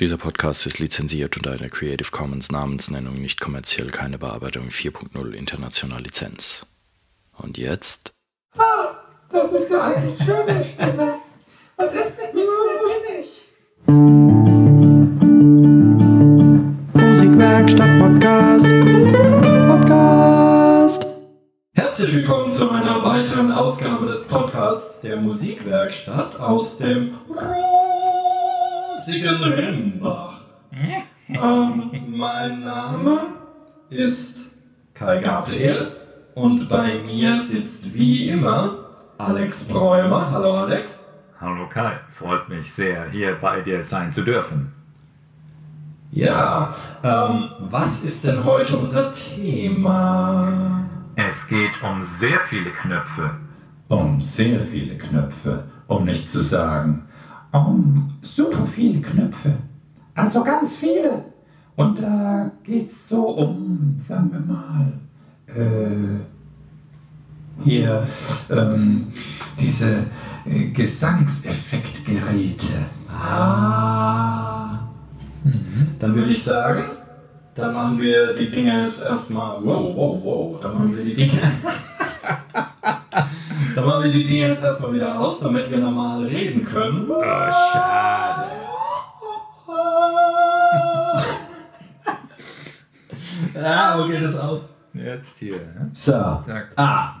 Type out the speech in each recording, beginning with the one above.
Dieser Podcast ist lizenziert unter einer Creative Commons Namensnennung nicht kommerziell keine Bearbeitung 4.0 international Lizenz. Und jetzt? Ah, das ist ja eigentlich schöne Stimme. Was ist mit mir? Wo bin ich? Musikwerkstatt Podcast. Podcast. Herzlich willkommen zu einer weiteren Ausgabe des Podcasts der Musikwerkstatt aus dem rosigen Rimbach. Ähm, mein Name ist Kai Gabriel und bei mir sitzt wie immer Alex Bräumer. Hallo Alex. Hallo Kai, freut mich sehr, hier bei dir sein zu dürfen. Ja, ähm, was ist denn heute unser Thema? Es geht um sehr viele Knöpfe. Um sehr viele Knöpfe, um nicht zu sagen, um super viele Knöpfe. Also ganz viele. Und da geht's so um, sagen wir mal, äh, hier, ähm, diese äh, Gesangseffektgeräte. Ah. Dann würde ich sagen, dann machen wir die Dinge jetzt erstmal. Wow, wow, wow. Dann machen wir die Dinge. dann machen wir die Dinge jetzt erstmal wieder aus, damit wir normal reden können. Oh, schade. Ah, wo geht es aus? Jetzt hier. ne? So. Sagt. Ah,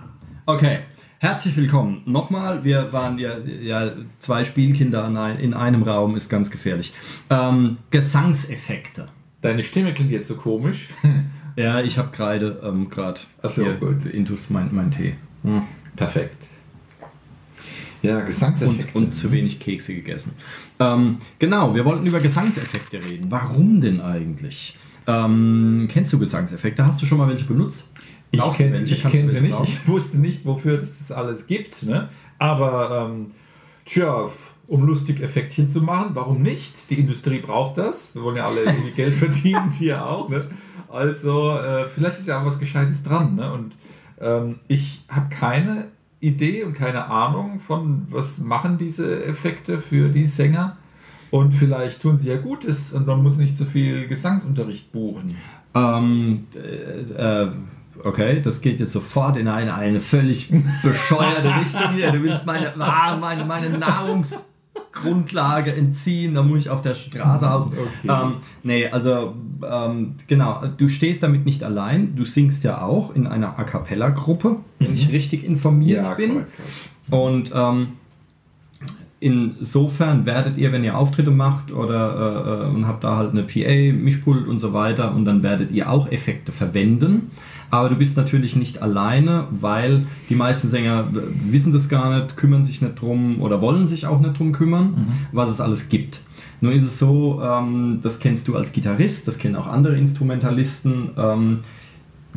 okay. Herzlich willkommen. Nochmal, wir waren ja, ja zwei Spielkinder in einem Raum, ist ganz gefährlich. Ähm, Gesangseffekte. Deine Stimme klingt jetzt so komisch. Ja, ich habe gerade ähm, gerade so, gut. Intus mein, mein Tee. Hm. Perfekt. Ja, Und, Gesangseffekte. und zu wenig Kekse gegessen. Ähm, genau, wir wollten über Gesangseffekte reden. Warum denn eigentlich? Ähm, kennst du Gesangseffekte? Hast du schon mal welche benutzt? Ich kenne kenn sie welche nicht. Ich wusste nicht, wofür das das alles gibt. Ne? Aber, ähm, tja, um lustig Effektchen zu machen, warum nicht? Die Industrie braucht das. Wir wollen ja alle irgendwie Geld verdienen, die ja auch. Ne? Also, äh, vielleicht ist ja auch was Gescheites dran. Ne? Und ähm, ich habe keine Idee und keine Ahnung von, was machen diese Effekte für die Sänger. Und vielleicht tun sie ja Gutes und man muss nicht so viel Gesangsunterricht buchen. Ähm, äh, äh, okay, das geht jetzt sofort in eine, eine völlig bescheuerte Richtung hier. Du willst meine, ah, meine, meine Nahrungsgrundlage entziehen, da muss ich auf der Straße aus. Okay. Ähm, nee, also ähm, genau, du stehst damit nicht allein. Du singst ja auch in einer A Cappella-Gruppe, wenn ich richtig informiert bin. korrekt, korrekt. Und ähm, insofern werdet ihr, wenn ihr Auftritte macht oder äh, äh, und habt da halt eine PA, Mischpult und so weiter, und dann werdet ihr auch Effekte verwenden. Aber du bist natürlich nicht alleine, weil die meisten Sänger wissen das gar nicht, kümmern sich nicht drum oder wollen sich auch nicht drum kümmern, was es alles gibt. Nur ist es so, ähm, das kennst du als Gitarrist, das kennen auch andere Instrumentalisten. Ähm,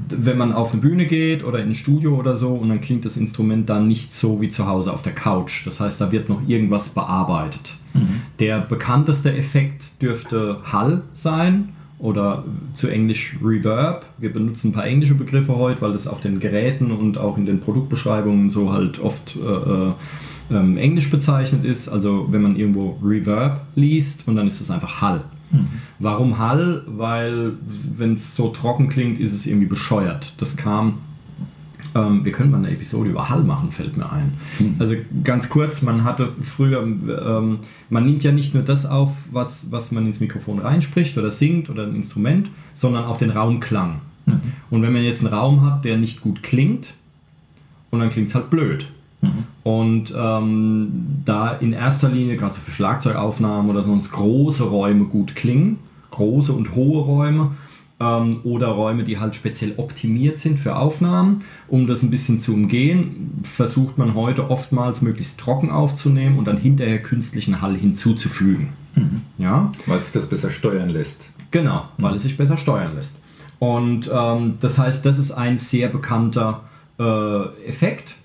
wenn man auf eine Bühne geht oder in ein Studio oder so und dann klingt das Instrument dann nicht so wie zu Hause auf der Couch. Das heißt, da wird noch irgendwas bearbeitet. Der bekannteste Effekt dürfte Hall sein oder zu Englisch Reverb. Wir benutzen ein paar englische Begriffe heute, weil das auf den Geräten und auch in den Produktbeschreibungen so halt oft äh, äh, ähm, englisch bezeichnet ist. Also wenn man irgendwo Reverb liest und dann ist es einfach Hall. Warum Hall? Weil wenn es so trocken klingt, ist es irgendwie bescheuert. Das kam. Ähm, wir können mal eine Episode über Hall machen, fällt mir ein. Also ganz kurz, man hatte früher, ähm, man nimmt ja nicht nur das auf, was, was man ins Mikrofon reinspricht oder singt oder ein Instrument, sondern auch den Raumklang. Und wenn man jetzt einen Raum hat, der nicht gut klingt, und dann klingt es halt blöd. Und ähm, da in erster Linie, gerade für Schlagzeugaufnahmen oder sonst große Räume gut klingen, große und hohe Räume ähm, oder Räume, die halt speziell optimiert sind für Aufnahmen, um das ein bisschen zu umgehen, versucht man heute oftmals möglichst trocken aufzunehmen und dann hinterher künstlichen Hall hinzuzufügen. Ja, Weil sich das besser steuern lässt. Genau, weil es sich besser steuern lässt. Und ähm, das heißt, das ist ein sehr bekannter äh, Effekt,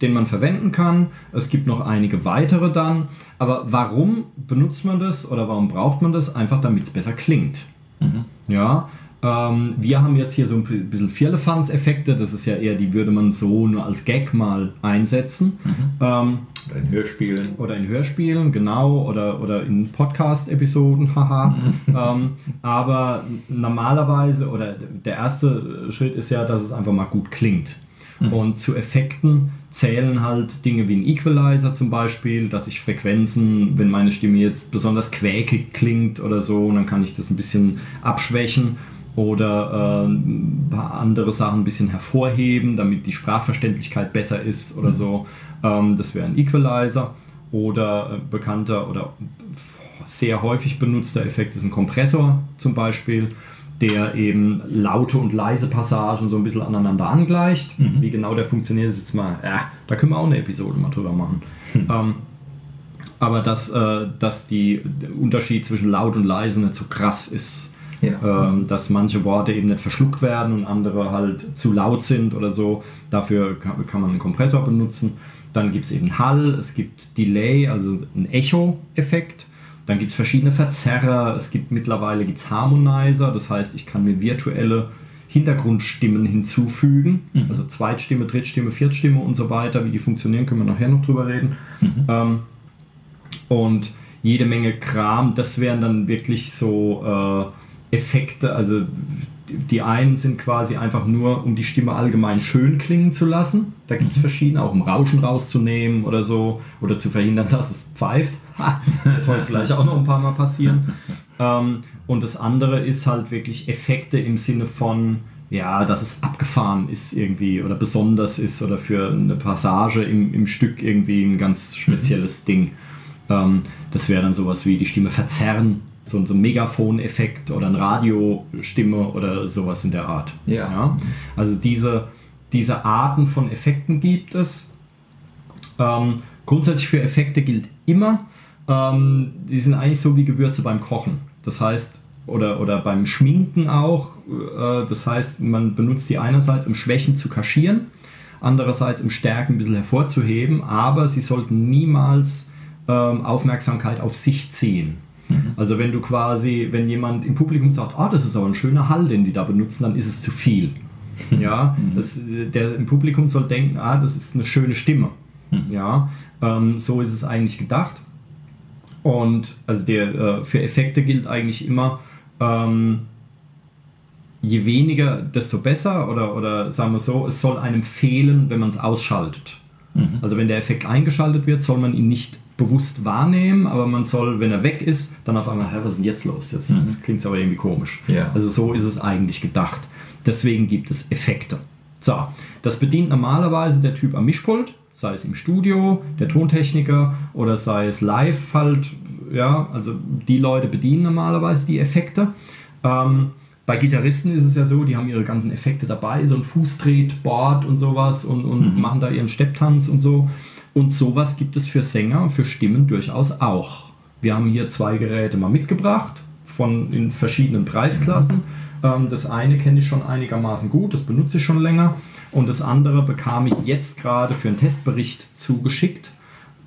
den man verwenden kann. Es gibt noch einige weitere dann. Aber warum benutzt man das oder warum braucht man das? Einfach damit es besser klingt. Ja, Ähm, wir haben jetzt hier so ein bisschen Firlefanz-Effekte, das ist ja eher, die würde man so nur als Gag mal einsetzen. Ähm, Oder in Hörspielen. oder in Hörspielen, genau, oder, oder in Podcast-Episoden, haha. ähm, aber normalerweise, oder der erste Schritt ist ja, dass es einfach mal gut klingt. Und zu Effekten zählen halt Dinge wie ein Equalizer zum Beispiel, dass ich Frequenzen, wenn meine Stimme jetzt besonders quäkig klingt oder so, dann kann ich das ein bisschen abschwächen oder äh, ein paar andere Sachen ein bisschen hervorheben, damit die Sprachverständlichkeit besser ist oder so. Ähm, das wäre ein Equalizer oder äh, bekannter oder sehr häufig benutzter Effekt ist ein Kompressor zum Beispiel, der eben laute und leise Passagen so ein bisschen aneinander angleicht. Wie genau der funktioniert, ist jetzt mal, ja, da können wir auch eine Episode mal drüber machen. Ähm, aber dass, äh, dass die, der Unterschied zwischen laut und leise nicht so krass ist. Ja. Ähm, dass manche Worte eben nicht verschluckt werden und andere halt zu laut sind oder so. Dafür kann, kann man einen Kompressor benutzen. Dann gibt es eben Hall, es gibt Delay, also ein Echo-Effekt. Dann gibt es verschiedene Verzerrer, es gibt mittlerweile gibt's Harmonizer, das heißt, ich kann mir virtuelle Hintergrundstimmen hinzufügen. Also Zweitstimme, Drittstimme, Viertstimme und so weiter. Wie die funktionieren, können wir nachher noch drüber reden. Ähm, und jede Menge Kram, das wären dann wirklich so äh, Effekte, also die- einen sind quasi einfach nur, um die Stimme allgemein schön klingen zu lassen. Da gibt es verschiedene, auch um Rauschen rauszunehmen oder so, oder zu verhindern, dass es pfeift. Ha, das wird heute vielleicht auch noch ein paar Mal passieren. Ähm, und das andere ist halt wirklich Effekte im Sinne von, ja, dass es abgefahren ist irgendwie oder besonders ist oder für eine Passage im, im Stück irgendwie ein ganz spezielles Ding. Ähm, das wäre dann sowas wie die Stimme verzerren, so, so ein Megafon-Effekt oder eine Radiostimme oder sowas in der Art. Ja. Also diese, diese Arten von Effekten gibt es. Ähm, grundsätzlich für Effekte gilt immer, ähm, die sind eigentlich so wie Gewürze beim Kochen. Das heißt, oder, oder beim Schminken auch. Äh, das heißt, man benutzt die einerseits, um Schwächen zu kaschieren, andererseits, um Stärken ein bisschen hervorzuheben, aber sie sollten niemals ähm, Aufmerksamkeit auf sich ziehen. Also wenn du quasi, wenn jemand im Publikum sagt, ah, das ist aber ein schöner Hall, den die da benutzen, dann ist es zu viel. Ja, das, der im Publikum soll denken, ah, das ist eine schöne Stimme. Ja, ähm, so ist es eigentlich gedacht. Und also der, äh, für Effekte gilt eigentlich immer, ähm, je weniger, desto besser oder, oder sagen wir so, es soll einem fehlen, wenn man es ausschaltet. Also wenn der Effekt eingeschaltet wird, soll man ihn nicht bewusst wahrnehmen, aber man soll, wenn er weg ist, dann auf einmal, was ist denn jetzt los? Jetzt das klingt aber irgendwie komisch. Ja. Also so ist es eigentlich gedacht. Deswegen gibt es Effekte. So, das bedient normalerweise der Typ am Mischpult, sei es im Studio, der Tontechniker oder sei es live halt, ja, also die Leute bedienen normalerweise die Effekte. Ähm, bei Gitarristen ist es ja so, die haben ihre ganzen Effekte dabei, so ein Fußtretboard und sowas und, und machen da ihren Stepptanz und so. Und sowas gibt es für Sänger, für Stimmen durchaus auch. Wir haben hier zwei Geräte mal mitgebracht, von in verschiedenen Preisklassen. Ähm, das eine kenne ich schon einigermaßen gut, das benutze ich schon länger. Und das andere bekam ich jetzt gerade für einen Testbericht zugeschickt.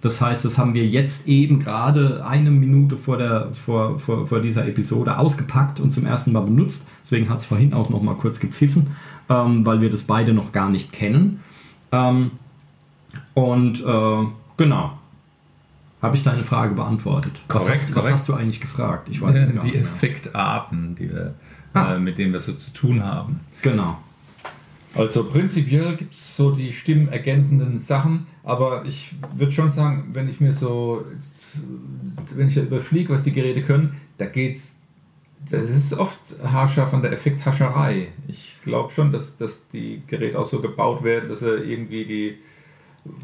Das heißt, das haben wir jetzt eben gerade eine Minute vor, der, vor, vor, vor dieser Episode ausgepackt und zum ersten Mal benutzt. Deswegen hat es vorhin auch noch mal kurz gepfiffen, ähm, weil wir das beide noch gar nicht kennen. Ähm, und äh, genau. Habe ich deine Frage beantwortet? was, Korrekt, hast, was korrekt. hast du eigentlich gefragt? Ich weiß es gar die nicht mehr. Effektarten, die wir, Ah. äh, mit denen wir so zu tun haben. Genau. Also prinzipiell gibt es so die stimmergänzenden Sachen, aber ich würde schon sagen, wenn ich mir so, wenn ich da überfliege, was die Geräte können, da geht's, das ist oft haarscharf an der Effekthascherei. Ich glaube schon, dass, dass die Geräte auch so gebaut werden, dass er irgendwie die,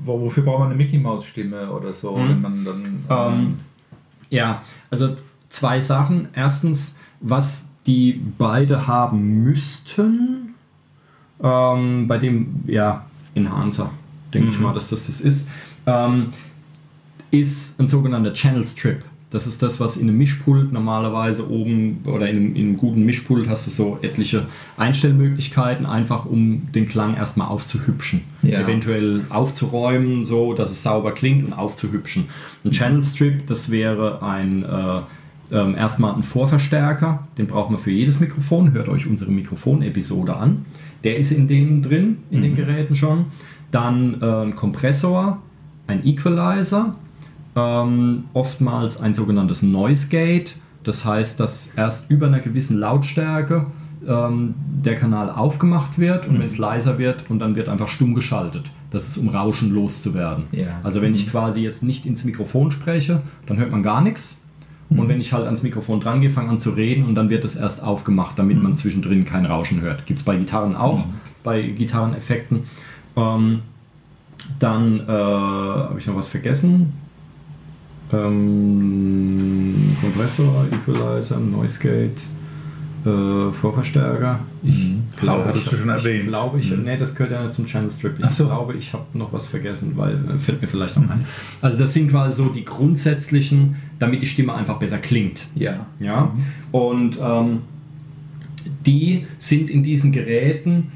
wofür braucht man eine Mickey Maus Stimme oder so, Mhm. wenn man dann Ähm, ja, also zwei Sachen. Erstens, was die beide haben müssten, ähm, bei dem, ja, Enhancer, denke ich Mhm. mal, dass das das ist, ähm, ist ein sogenannter Channel Strip. Das ist das, was in einem Mischpult normalerweise oben oder in einem, in einem guten Mischpult hast du so etliche Einstellmöglichkeiten, einfach um den Klang erstmal aufzuhübschen. Ja. Eventuell aufzuräumen, so dass es sauber klingt und aufzuhübschen. Ein Channel Strip, das wäre ein äh, ähm, erstmal einen Vorverstärker, den braucht man für jedes Mikrofon. Hört euch unsere Mikrofonepisode an. Der ist in denen drin, in den Geräten schon. Dann äh, ein Kompressor, ein Equalizer, ähm, oftmals ein sogenanntes Noise Gate. Das heißt, dass erst über einer gewissen Lautstärke ähm, der Kanal aufgemacht wird und wenn es leiser wird und dann wird einfach stumm geschaltet. Das ist, um Rauschen loszuwerden. Ja. Also wenn ich quasi jetzt nicht ins Mikrofon spreche, dann hört man gar nichts. Und wenn ich halt ans Mikrofon dran gehe, fange an zu reden und dann wird es erst aufgemacht, damit man zwischendrin kein Rauschen hört. Gibt es bei Gitarren auch, bei Gitarreneffekten. Ähm, dann äh, habe ich noch was vergessen. Ähm, Kompressor, Equalizer, Noise Gate, äh, Vorverstärker. Ich Mhm. glaube, Hattest ich, du schon ich erwähnt. glaube, ich, Mhm. nee, das gehört ja zum Channel Strip. Ich so. glaube, ich habe noch was vergessen, weil äh, fällt mir vielleicht noch ein. Also das sind quasi so die grundsätzlichen, damit die Stimme einfach besser klingt. Ja. Ja? Und ähm, die sind in diesen Geräten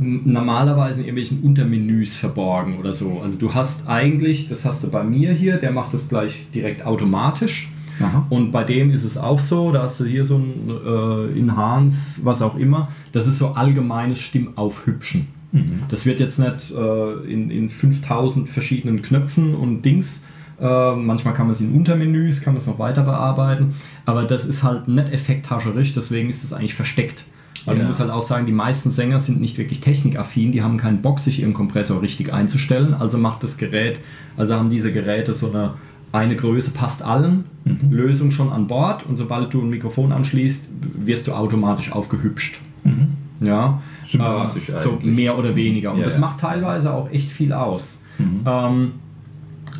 normalerweise in irgendwelchen Untermenüs verborgen oder so. Also du hast eigentlich, das hast du bei mir hier, der macht das gleich direkt automatisch. Aha. Und bei dem ist es auch so, da hast du hier so ein äh, Enhance, was auch immer. Das ist so allgemeines Stimmaufhübschen. Das wird jetzt nicht äh, in, in 5000 verschiedenen Knöpfen und Dings. Äh, manchmal kann man es in Untermenüs, kann man es noch weiter bearbeiten. Aber das ist halt nicht effekthascherisch, deswegen ist es eigentlich versteckt. Weil Ja. du musst halt auch sagen, die meisten Sänger sind nicht wirklich technikaffin, die haben keinen Bock, sich ihren Kompressor richtig einzustellen. Also macht das Gerät, also haben diese Geräte so eine, eine Größe passt allen, Mhm. Lösung schon an Bord und sobald du ein Mikrofon anschließt, wirst du automatisch aufgehübscht. Ja, Sympathisch äh, so eigentlich. mehr oder weniger. Und Ja, das ja. macht teilweise auch echt viel aus. Mhm. Ähm,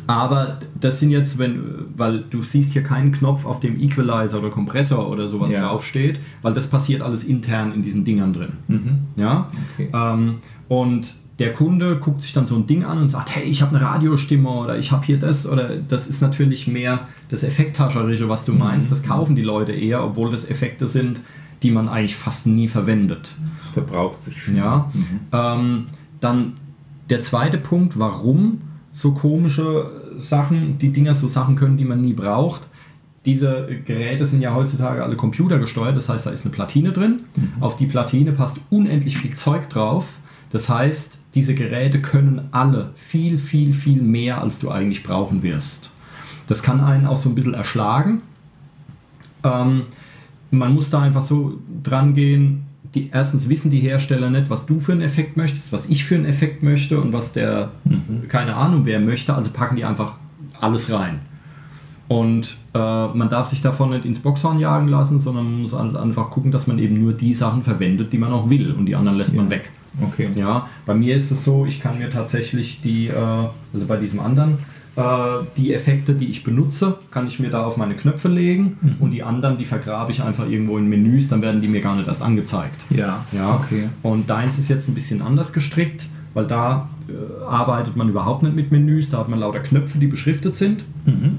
aber das sind jetzt, wenn, weil du siehst hier keinen Knopf, auf dem Equalizer oder Kompressor oder sowas Ja. draufsteht, weil das passiert alles intern in diesen Dingern drin. Mhm. Ja? Okay. Ähm, und der Kunde guckt sich dann so ein Ding an und sagt, hey, ich habe eine Radiostimme oder ich habe hier das oder das ist natürlich mehr das Effekthascherische, was du meinst. Das kaufen die Leute eher, obwohl das Effekte sind, die man eigentlich fast nie verwendet. Das verbraucht sich schon. Ja. Ähm, dann der zweite Punkt, warum so komische Sachen, die Dinger so Sachen können, die man nie braucht. Diese Geräte sind ja heutzutage alle computergesteuert, das heißt, da ist eine Platine drin. Auf die Platine passt unendlich viel Zeug drauf. Das heißt, diese Geräte können alle viel, viel, viel mehr, als du eigentlich brauchen wirst. Das kann einen auch so ein bisschen erschlagen. Ähm, man muss da einfach so dran gehen. Die, erstens wissen die Hersteller nicht, was du für einen Effekt möchtest, was ich für einen Effekt möchte und was der, keine Ahnung, wer möchte. Also packen die einfach alles rein. Und äh, man darf sich davon nicht ins Boxhorn jagen lassen, sondern man muss einfach gucken, dass man eben nur die Sachen verwendet, die man auch will und die anderen lässt man weg. Okay. Ja, bei mir ist es so, ich kann mir tatsächlich die, äh, also bei diesem anderen, die Effekte, die ich benutze, kann ich mir da auf meine Knöpfe legen und die anderen, die vergrabe ich einfach irgendwo in Menüs, dann werden die mir gar nicht erst angezeigt. Ja. Ja, Okay. Und deins ist jetzt ein bisschen anders gestrickt, weil da äh, arbeitet man überhaupt nicht mit Menüs, da hat man lauter Knöpfe, die beschriftet sind. Mhm.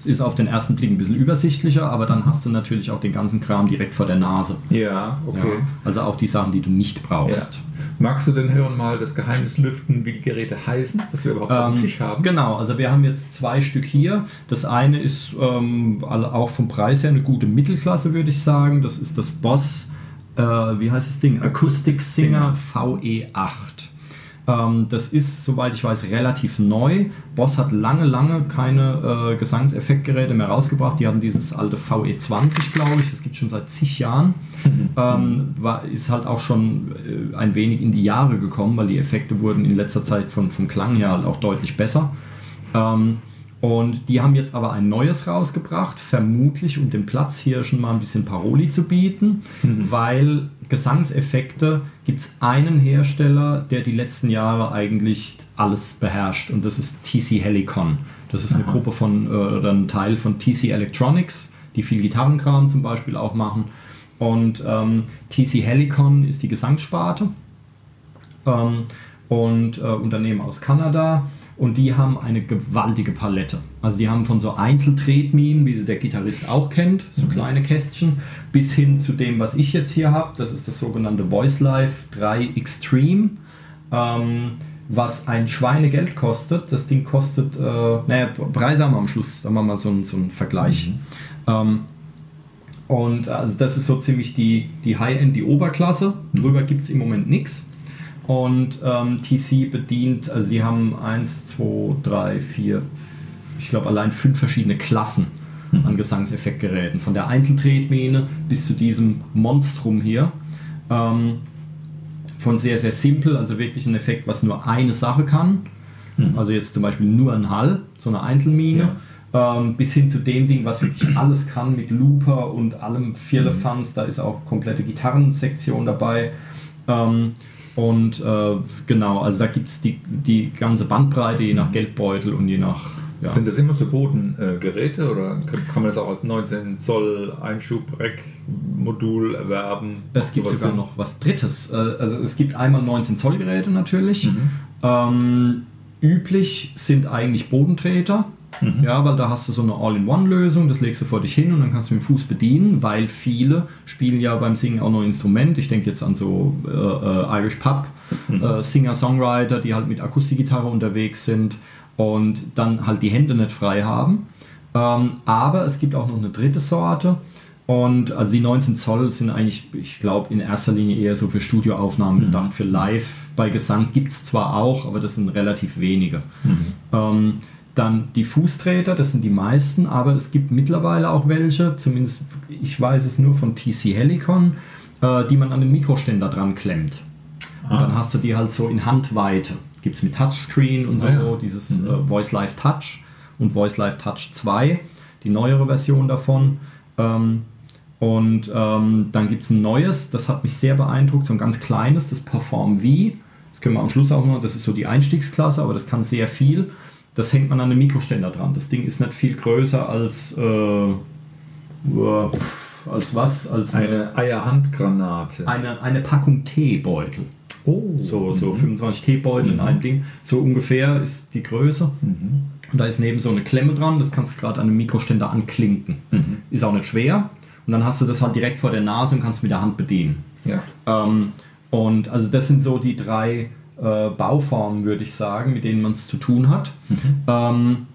Es ist auf den ersten Blick ein bisschen übersichtlicher, aber dann hast du natürlich auch den ganzen Kram direkt vor der Nase. Ja, okay. Ja, also auch die Sachen, die du nicht Ja. Magst du denn hören mal das Geheimnis lüften, wie die Geräte heißen, was wir überhaupt auf dem Ähm, Tisch haben? Genau, also wir haben jetzt zwei Stück hier. Das eine ist ähm, auch vom Preis her eine gute Mittelklasse, würde ich sagen. Das ist das Boss, äh, wie heißt das Ding? Acoustic Singer VE8. Ähm, das ist, soweit ich weiß, relativ neu. Boss hat lange, lange keine äh, Gesangseffektgeräte mehr rausgebracht. Die hatten dieses alte VE20, glaube ich. Das gibt es schon seit zig Jahren. Ähm, war, ist halt auch schon äh, ein wenig in die Jahre gekommen, weil die Effekte wurden in letzter Zeit von, vom Klang her halt auch deutlich besser. Ähm, und die haben jetzt aber ein neues rausgebracht, vermutlich um dem Platzhirschen mal ein bisschen Paroli zu bieten, weil Gesangseffekte gibt es einen Hersteller, der die letzten Jahre eigentlich alles beherrscht und das ist TC Helicon. Das ist eine Gruppe von, äh, oder ein Teil von TC Electronics, die viel Gitarrenkram zum Beispiel auch machen. Und ähm, TC Helicon ist die Gesangssparte ähm, und äh, Unternehmen aus Kanada und die haben eine gewaltige Palette. Also die haben von so Einzeltretminen, wie sie der Gitarrist auch kennt, so kleine Kästchen, bis hin zu dem, was ich jetzt hier habe. Das ist das sogenannte Voice Life 3 Extreme, ähm, was ein Schweinegeld kostet. Das Ding kostet, äh, naja, Preise haben wir am Schluss, da machen wir mal so einen, so einen Vergleich. Ähm, Und also das ist so ziemlich die, die High-End, die Oberklasse. Drüber gibt es im Moment nichts. Und ähm, TC bedient, also die haben 1, 2, 3, 4, ich glaube allein fünf verschiedene Klassen an Gesangseffektgeräten. Von der Einzeltretmine bis zu diesem Monstrum hier. Ähm, von sehr, sehr simpel, also wirklich ein Effekt, was nur eine Sache kann. Also jetzt zum Beispiel nur ein Hall, so eine Einzelmine. Ähm, bis hin zu dem Ding, was wirklich alles kann mit Looper und allem Vierlefanz. Da ist auch komplette Gitarrensektion dabei. Ähm, und äh, genau, also da gibt es die, die ganze Bandbreite, je nach Geldbeutel und je nach. Ja. Sind das immer so Bodengeräte oder kann kann man das auch als 19 Zoll Einschub-Rack-Modul erwerben? Es gibt sogar Sinn? noch was Drittes. Äh, Also es gibt einmal 19 Zoll Geräte natürlich. Mhm. Ähm, üblich sind eigentlich Bodentreter. Mhm. Ja, weil da hast du so eine All-in-One-Lösung, das legst du vor dich hin und dann kannst du mit dem Fuß bedienen, weil viele spielen ja beim Singen auch noch Instrument. Ich denke jetzt an so äh, äh, Irish Pub, Mhm. äh, Singer-Songwriter, die halt mit Akustikgitarre unterwegs sind und dann halt die Hände nicht frei haben. Ähm, aber es gibt auch noch eine dritte Sorte. Und also die 19 Zoll sind eigentlich, ich glaube, in erster Linie eher so für Studioaufnahmen gedacht. Für Live bei Gesang gibt es zwar auch, aber das sind relativ wenige. Ähm, dann die Fußtreter, das sind die meisten, aber es gibt mittlerweile auch welche, zumindest ich weiß es nur von TC Helicon, äh, die man an den Mikroständer dran klemmt. Und Ah. dann hast du die halt so in Handweite. Gibt es mit Touchscreen und so, Ah ja. dieses äh, Voice Live Touch und Voice Live Touch 2, die neuere Version davon. Ähm, und ähm, dann gibt es ein neues, das hat mich sehr beeindruckt, so ein ganz kleines, das Perform V. Das können wir am Schluss auch noch, das ist so die Einstiegsklasse, aber das kann sehr viel. Das hängt man an den Mikroständer dran. Das Ding ist nicht viel größer als, äh, als was? Als Eine Eierhandgranate. eine, eine Packung Teebeutel. oh, So, so 25 Teebeutel in einem Ding. So ungefähr ist die Größe. Mhm. Und da ist neben so eine Klemme dran, das kannst du gerade an einem Mikroständer anklinken. Mhm. Ist auch nicht schwer. Und dann hast du das halt direkt vor der Nase und kannst mit der Hand bedienen. Ja. Ähm, und also das sind so die drei äh, Bauformen, würde ich sagen, mit denen man es zu tun hat. Ähm,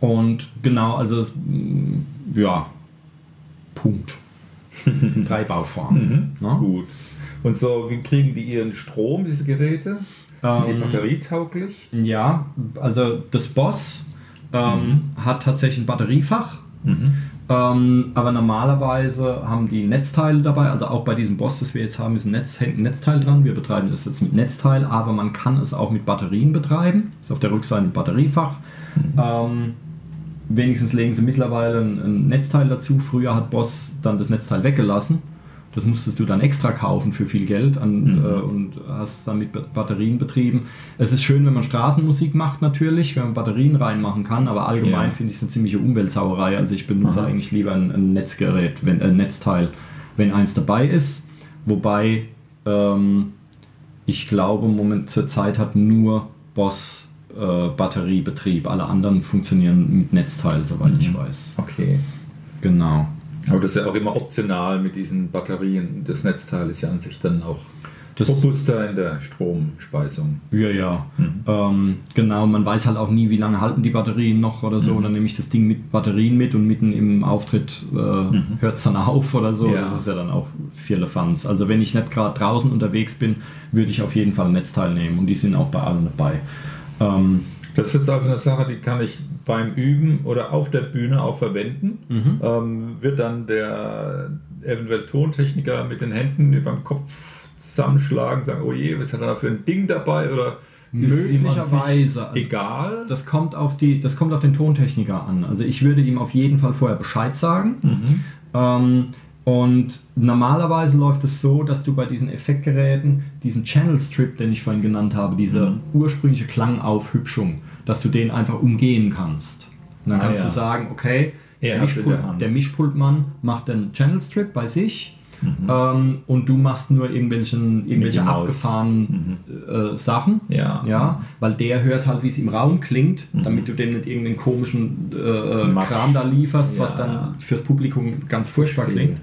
und genau, also es, mh, ja, Punkt. drei Bauformen. Mhm. Ne? Gut. Und so, wie kriegen die ihren Strom, diese Geräte? Sind die Ähm, batterietauglich? Ja, also das Boss ähm, hat tatsächlich ein Batteriefach. Mhm. Ähm, aber normalerweise haben die Netzteile dabei, also auch bei diesem Boss, das wir jetzt haben, ist ein, Netz, hängt ein Netzteil dran. Wir betreiben das jetzt mit Netzteil, aber man kann es auch mit Batterien betreiben. Ist auf der Rückseite ein Batteriefach. Ähm, wenigstens legen sie mittlerweile ein, ein Netzteil dazu. Früher hat Boss dann das Netzteil weggelassen. Das musstest du dann extra kaufen für viel Geld an, Mhm. äh, und hast dann mit Ba- Batterien betrieben. Es ist schön, wenn man Straßenmusik macht natürlich, wenn man Batterien reinmachen kann, aber allgemein Ja. finde ich es eine ziemliche Umweltsauerei. Also ich benutze Aha. eigentlich lieber ein, ein Netzgerät, wenn, ein Netzteil, wenn eins dabei ist. Wobei ähm, ich glaube, Moment zur Zeit hat nur Boss äh, Batteriebetrieb. Alle anderen funktionieren mit Netzteil, soweit ich weiß. Okay. Genau. Aber das ist ja auch immer optional mit diesen Batterien. Das Netzteil ist ja an sich dann auch Das- robuster in der Stromspeisung. Ja, ja. Mhm. Ähm, genau, man weiß halt auch nie, wie lange halten die Batterien noch oder Mhm. so. Dann nehme ich das Ding mit Batterien mit und mitten im Auftritt äh, hört es dann auf oder so. Mhm. Ja. Das ist ja dann auch Firlefanz. Also wenn ich nicht gerade draußen unterwegs bin, würde ich auf jeden Fall ein Netzteil nehmen und die sind auch bei allen dabei. Ähm, Das ist jetzt also eine Sache, die kann ich beim Üben oder auf der Bühne auch verwenden. Mhm. Ähm, wird dann der eventuell Tontechniker mit den Händen über den Kopf zusammenschlagen, sagen, oh je, was hat er da für ein Ding dabei? Oder Möglicherweise. Also- egal? Das kommt, auf die, das kommt auf den Tontechniker an. Also ich würde ihm auf jeden Fall vorher Bescheid sagen. Mhm. Ähm, und normalerweise läuft es so, dass du bei diesen Effektgeräten diesen Channel Strip, den ich vorhin genannt habe, diese Mhm. ursprüngliche Klangaufhübschung, dass du den einfach umgehen kannst. Und dann Ah, kannst ja. du sagen, okay, Er der, Mischpult, der Mischpultmann macht den Channel Strip bei sich Mhm. ähm, und du machst nur irgendwelchen, irgendwelche abgefahrenen äh, Sachen. Ja. Ja, weil der hört halt, wie es im Raum klingt, Mhm. damit du dem nicht irgendeinen komischen äh, Matsch. Kram da lieferst, was Ja. dann fürs Publikum ganz furchtbar klingt.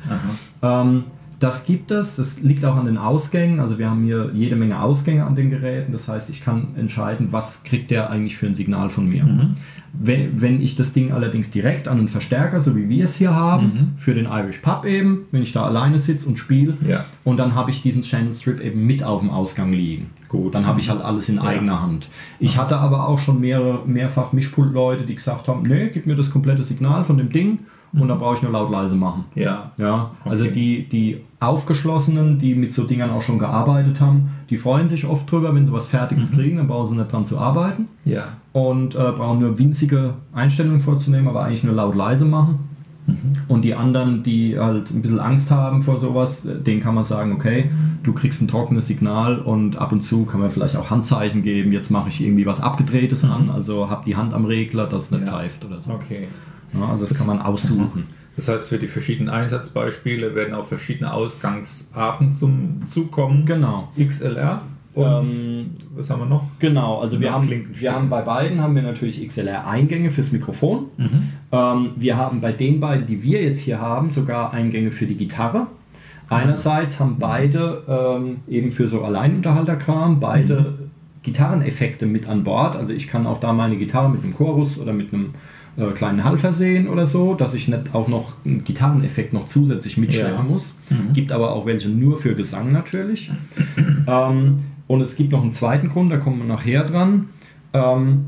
Ähm, Das gibt es. Es liegt auch an den Ausgängen. Also wir haben hier jede Menge Ausgänge an den Geräten. Das heißt, ich kann entscheiden, was kriegt der eigentlich für ein Signal von mir. Mhm. Wenn, wenn ich das Ding allerdings direkt an einen Verstärker, so wie wir es hier haben, Mhm. für den Irish Pub eben, wenn ich da alleine sitze und spiele, Ja. und dann habe ich diesen Channel Strip eben mit auf dem Ausgang liegen. Gut. Dann habe ich halt alles in Ja. eigener Hand. Ich hatte aber auch schon mehrere, mehrfach Mischpult-Leute, die gesagt haben, nee, gib mir das komplette Signal von dem Ding und dann brauche ich nur laut leise machen. Ja. Ja, also Okay. die, die Aufgeschlossenen, die mit so Dingern auch schon gearbeitet haben, die freuen sich oft drüber, wenn sie was Fertiges kriegen, dann brauchen sie nicht dran zu arbeiten Ja. und äh, brauchen nur winzige Einstellungen vorzunehmen, aber eigentlich nur laut leise machen. Und die anderen, die halt ein bisschen Angst haben vor sowas, äh, denen kann man sagen, okay, du kriegst ein trockenes Signal und ab und zu kann man vielleicht auch Handzeichen geben, jetzt mache ich irgendwie was Abgedrehtes an, also hab die Hand am Regler, dass es nicht Ja. pfeift oder so. Okay. Ja, also das kann man aussuchen. Das heißt, für die verschiedenen Einsatzbeispiele werden auch verschiedene Ausgangsarten zum zukommen. Genau. XLR. Und Ähm, was haben wir noch? Genau, also wir haben, wir haben bei beiden haben wir natürlich XLR-Eingänge fürs Mikrofon. Mhm. Ähm, wir haben bei den beiden, die wir jetzt hier haben, sogar Eingänge für die Gitarre. Einerseits haben beide ähm, eben für so Alleinunterhalterkram beide Gitarreneffekte mit an Bord. Also ich kann auch da meine Gitarre mit einem Chorus oder mit einem äh, kleinen Hall versehen oder so, dass ich nicht auch noch einen Gitarreneffekt noch zusätzlich mitschleppen Ja. muss. Gibt aber auch welche nur für Gesang natürlich. ähm, und es gibt noch einen zweiten Grund, da kommen wir nachher dran. Ähm,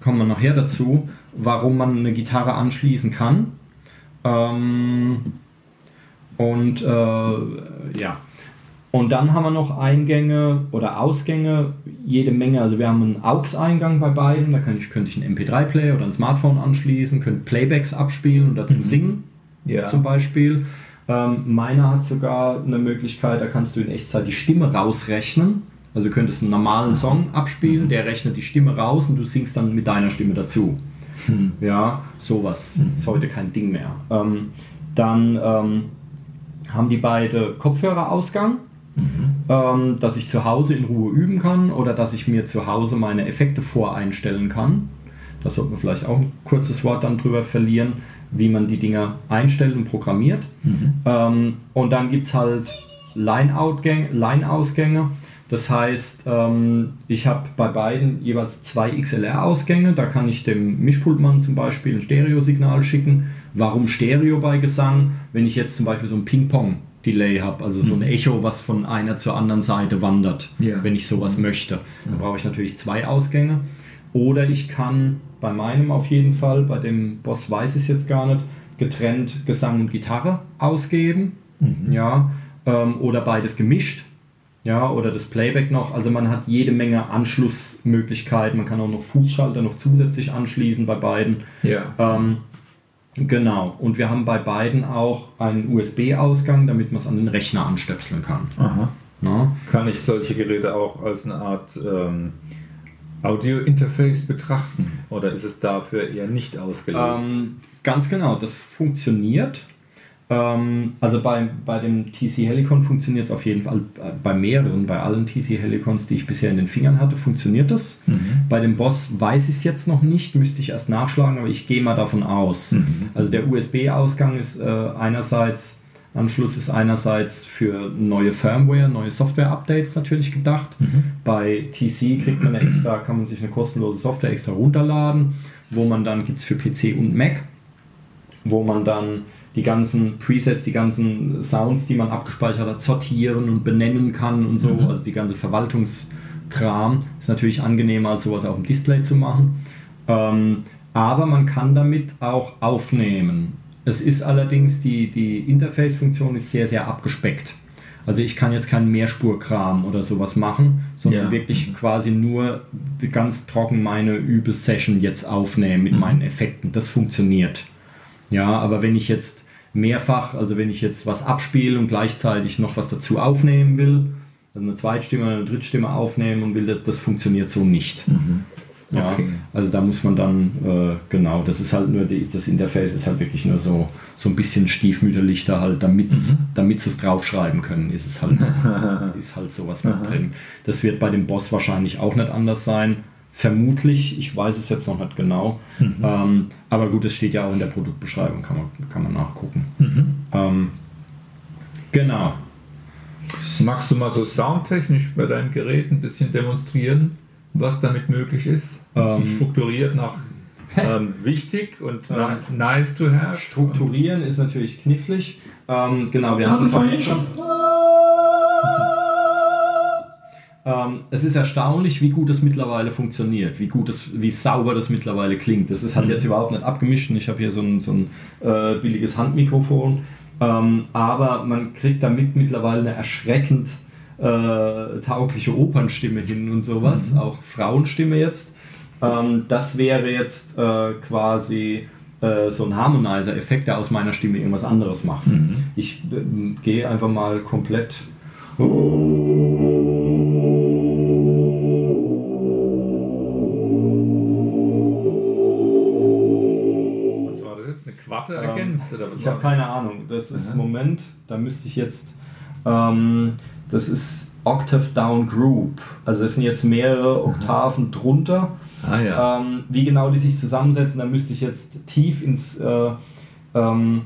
kommen wir nachher dazu, warum man eine Gitarre anschließen kann. Ähm, und äh, ja. Und dann haben wir noch Eingänge oder Ausgänge, jede Menge. Also wir haben einen AUX-Eingang bei beiden, da kann ich, könnte ich einen MP3-Player oder ein Smartphone anschließen, könnte Playbacks abspielen oder zum Singen Ja. zum Beispiel. Ähm, meiner hat sogar eine Möglichkeit, da kannst du in Echtzeit die Stimme rausrechnen. Also du könntest einen normalen Song abspielen, der rechnet die Stimme raus und du singst dann mit deiner Stimme dazu. Ja, sowas. Ist heute kein Ding mehr. Ähm, dann ähm, haben die beide Kopfhörerausgang, ähm, dass ich zu Hause in Ruhe üben kann oder dass ich mir zu Hause meine Effekte voreinstellen kann. Da sollten wir vielleicht auch ein kurzes Wort dann drüber verlieren, wie man die Dinger einstellt und programmiert. Ähm, und dann gibt es halt Line-Ausgänge. Das heißt, ähm, ich habe bei beiden jeweils zwei XLR-Ausgänge. Da kann ich dem Mischpultmann zum Beispiel ein Stereosignal schicken. Warum Stereo bei Gesang? Wenn ich jetzt zum Beispiel so ein Ping-Pong-Delay habe, also so ein Echo, was von einer zur anderen Seite wandert, Ja. wenn ich sowas möchte. Dann brauche ich natürlich zwei Ausgänge. Oder ich kann bei meinem auf jeden Fall, bei dem Boss weiß ich es jetzt gar nicht, getrennt Gesang und Gitarre ausgeben. Ja, ähm, oder beides gemischt. Ja, oder das Playback noch. Also man hat jede Menge Anschlussmöglichkeiten. Man kann auch noch Fußschalter noch zusätzlich anschließen bei beiden. Ja. Ähm, genau. Und wir haben bei beiden auch einen USB-Ausgang, damit man es an den Rechner anstöpseln kann. Aha. Na? Kann ich solche Geräte auch als eine Art ähm, Audio-Interface betrachten? Oder ist es dafür eher nicht ausgelegt? Ähm, ganz genau, das funktioniert. Ähm, also bei, bei dem TC Helicon funktioniert es auf jeden Fall, äh, bei mehreren, bei allen TC Helicons, die ich bisher in den Fingern hatte, funktioniert das. Bei dem Boss weiß ich es jetzt noch nicht, müsste ich erst nachschlagen, aber ich gehe mal davon aus. Also der USB-Ausgang ist äh, einerseits, Anschluss ist einerseits für neue Firmware, neue Software-Updates natürlich gedacht. Bei TC kriegt man eine extra, kann man sich eine kostenlose Software extra runterladen, wo man dann gibt es für PC und Mac, wo man dann die ganzen Presets, die ganzen Sounds, die man abgespeichert hat, sortieren und benennen kann und so. Also die ganze Verwaltungskram ist natürlich angenehmer, als sowas auf dem Display zu machen. Ähm, aber man kann damit auch aufnehmen. Es ist allerdings, die, die Interface-Funktion ist sehr, sehr abgespeckt. Also ich kann jetzt keinen Mehrspurkram oder sowas machen, sondern Ja. wirklich quasi nur ganz trocken meine Übel-Session jetzt aufnehmen mit meinen Effekten. Das funktioniert. Ja, aber wenn ich jetzt mehrfach, also wenn ich jetzt was abspiele und gleichzeitig noch was dazu aufnehmen will, also eine Zweitstimme oder eine Drittstimme aufnehmen und will, das, das funktioniert so nicht. Ja, Okay. also da muss man dann, äh, genau, das ist halt nur, die, das Interface ist halt wirklich nur so, so ein bisschen stiefmütterlich da halt, damit, damit sie es draufschreiben können, ist es halt, ist halt sowas mit drin. Das wird bei dem Boss wahrscheinlich auch nicht anders sein. Vermutlich, ich weiß es jetzt noch nicht genau. Ähm, aber gut, es steht ja auch in der Produktbeschreibung, kann man, kann man nachgucken. Ähm, Genau. Magst du mal so soundtechnisch bei deinem Gerät ein bisschen demonstrieren, was damit möglich ist? Ähm. strukturiert nach ähm, wichtig und nach nice to have. Strukturieren ist natürlich knifflig. Ähm, genau, wir haben vorhin schon. Ähm, es ist erstaunlich, wie gut das mittlerweile funktioniert, wie gut das, wie sauber das mittlerweile klingt. Das ist halt jetzt überhaupt nicht abgemischt. Ich habe hier so ein, so ein äh, billiges Handmikrofon, ähm, aber man kriegt damit mittlerweile eine erschreckend äh, taugliche Opernstimme hin und sowas, auch Frauenstimme jetzt. Ähm, das wäre jetzt äh, quasi äh, so ein Harmonizer-Effekt, der aus meiner Stimme irgendwas anderes macht. Ich ähm, gehe einfach mal komplett. Was ergänzt? Oder was Ich habe keine Ahnung. Das ist Moment, da müsste ich jetzt. Ähm, das ist Octave Down Group. Also es sind jetzt mehrere Oktaven drunter. Ah ja. Ähm, wie genau die sich zusammensetzen, da müsste ich jetzt tief ins, äh, ähm,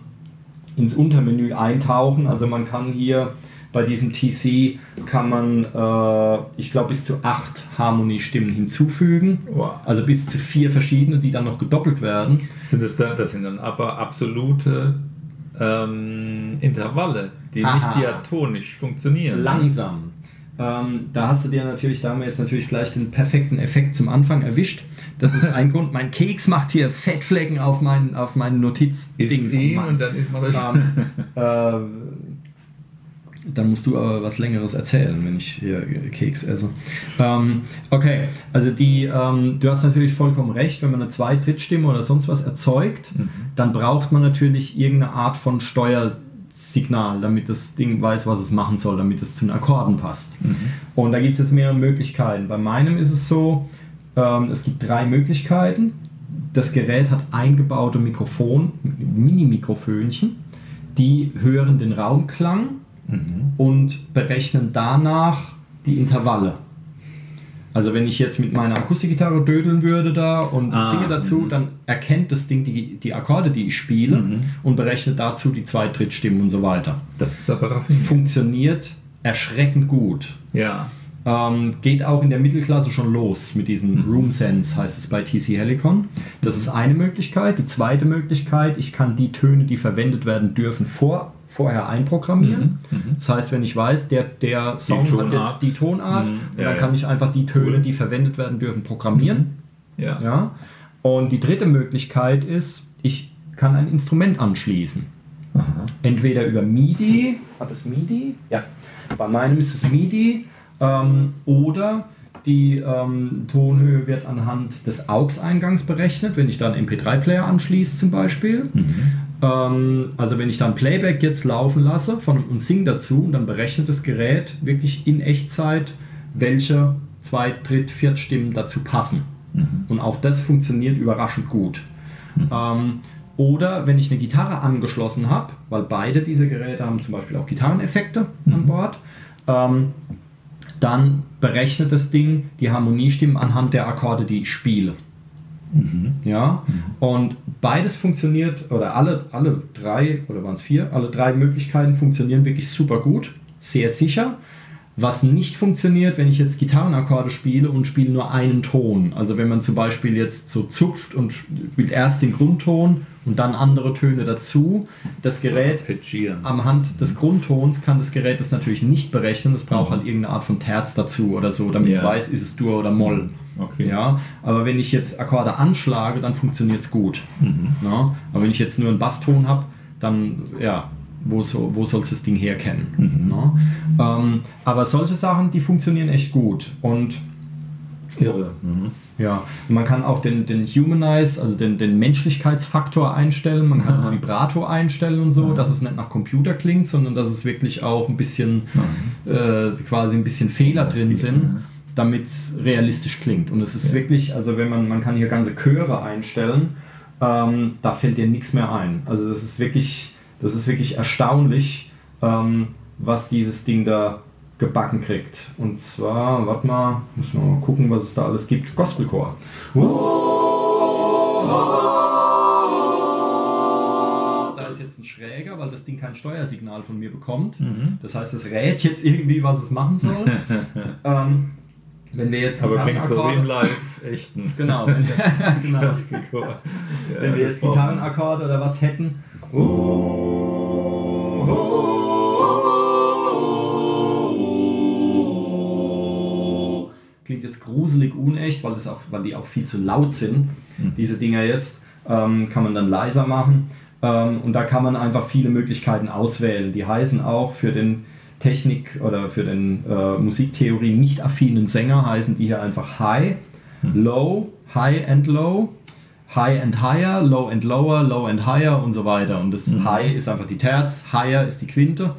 ins Untermenü eintauchen. Also man kann hier bei diesem TC kann man, äh, ich glaube, bis zu acht Harmoniestimmen hinzufügen. Wow. Also bis zu vier verschiedene, die dann noch gedoppelt werden. Sind das, dann, das sind dann aber absolute ähm, Intervalle, die Aha. nicht diatonisch funktionieren. Langsam. Ähm, da hast du dir natürlich, da haben wir jetzt natürlich gleich den perfekten Effekt zum Anfang erwischt. Das ist ein Grund. Mein Keks macht hier Fettflecken auf meinen, auf meinen Notizdings. Ist ihn und dann ist man ähm, äh, dann musst du aber was Längeres erzählen, wenn ich hier Keks esse. Ähm, okay, also die, ähm, du hast natürlich vollkommen recht, wenn man eine Zweit-, Drittstimme oder sonst was erzeugt, dann braucht man natürlich irgendeine Art von Steuersignal, damit das Ding weiß, was es machen soll, damit es zu den Akkorden passt. Und da gibt es jetzt mehrere Möglichkeiten. Bei meinem ist es so, ähm, es gibt drei Möglichkeiten. Das Gerät hat eingebaute Mikrofon, Mini-Mikrofönchen, die hören den Raumklang und berechnen danach die Intervalle. Also wenn ich jetzt mit meiner Akustikgitarre dödeln würde da und Ah, singe dazu, mhm. dann erkennt das Ding die, die Akkorde, die ich spiele und berechnet dazu die Zweit-, Drittstimmen und so weiter. Das ist aber raffiniert. Funktioniert erschreckend gut. Ja. Ähm, geht auch in der Mittelklasse schon los mit diesem Room Sense, heißt es bei TC Helicon. Das ist eine Möglichkeit. Die zweite Möglichkeit, ich kann die Töne, die verwendet werden dürfen, vor, vorher einprogrammieren. Das heißt, wenn ich weiß, der, der Song hat jetzt die Tonart, Mhm. Ja, dann ja. kann ich einfach die Töne, die verwendet werden dürfen, programmieren. Ja. Ja? Und die dritte Möglichkeit ist, ich kann ein Instrument anschließen. Entweder über MIDI, hat es MIDI? Ja, bei meinem ist es MIDI. Ähm, oder die ähm, Tonhöhe wird anhand des AUX-Eingangs berechnet, wenn ich dann MP3-Player anschließe zum Beispiel. Ähm, also wenn ich dann Playback jetzt laufen lasse von, und singe dazu, und dann berechnet das Gerät wirklich in Echtzeit, welche Zweit-, Dritt-, Viertstimmen dazu passen. Und auch das funktioniert überraschend gut. Ähm, oder wenn ich eine Gitarre angeschlossen habe, weil beide diese Geräte haben zum Beispiel auch Gitarreneffekte an Bord, ähm, dann berechnet das Ding die Harmoniestimmen anhand der Akkorde, die ich spiele. Ja, und beides funktioniert, oder alle, alle drei, oder waren es vier, alle drei Möglichkeiten funktionieren wirklich super gut, sehr sicher. Was nicht funktioniert, wenn ich jetzt Gitarrenakkorde spiele und spiele nur einen Ton. Also wenn man zum Beispiel jetzt so zupft und spielt erst den Grundton und dann andere Töne dazu. Das Gerät am Hand des Grundtons kann das Gerät das natürlich nicht berechnen. Es braucht halt irgendeine Art von Terz dazu oder so, damit es Ja. weiß, ist es Dur oder Moll. Okay. Ja, aber wenn ich jetzt Akkorde anschlage, dann funktioniert es gut. Ja, aber wenn ich jetzt nur einen Basston habe, dann, ja, wo, so, wo soll es das Ding herkennen? Ja, ähm, aber solche Sachen, die funktionieren echt gut. Und Irre. Mhm. ja, man kann auch den, den Humanize, also den, den Menschlichkeitsfaktor einstellen, man kann das Vibrato einstellen und so, dass es nicht nach Computer klingt, sondern dass es wirklich auch ein bisschen, äh, quasi ein bisschen Fehler drin sind, damit es realistisch klingt. Und es ist wirklich, also wenn man, man kann hier ganze Chöre einstellen, ähm, da fällt dir nichts mehr ein. Also das ist wirklich, das ist wirklich erstaunlich, ähm, was dieses Ding da gebacken kriegt. Und zwar, warte mal, müssen wir mal gucken, was es da alles gibt. Gospelchor. Da ist jetzt ein schräger, weil das Ding kein Steuersignal von mir bekommt. Das heißt, es rät jetzt irgendwie, was es machen soll. ähm, wenn wir jetzt Aber klingt so im Live echten. Genau, wenn wir, genau. Wenn wir jetzt Gitarrenakkorde oder was hätten. Klingt jetzt gruselig unecht, weil, das auch, weil die auch viel zu laut sind, diese Dinger jetzt. Ähm, kann man dann leiser machen. Ähm, und da kann man einfach viele Möglichkeiten auswählen. Die heißen auch für den Technik- oder für den äh, Musiktheorie nicht affinen Sänger, heißen die hier einfach High, Low, High and Low. High and Higher, Low and Lower, Low and Higher und so weiter. Und das High ist einfach die Terz, Higher ist die Quinte.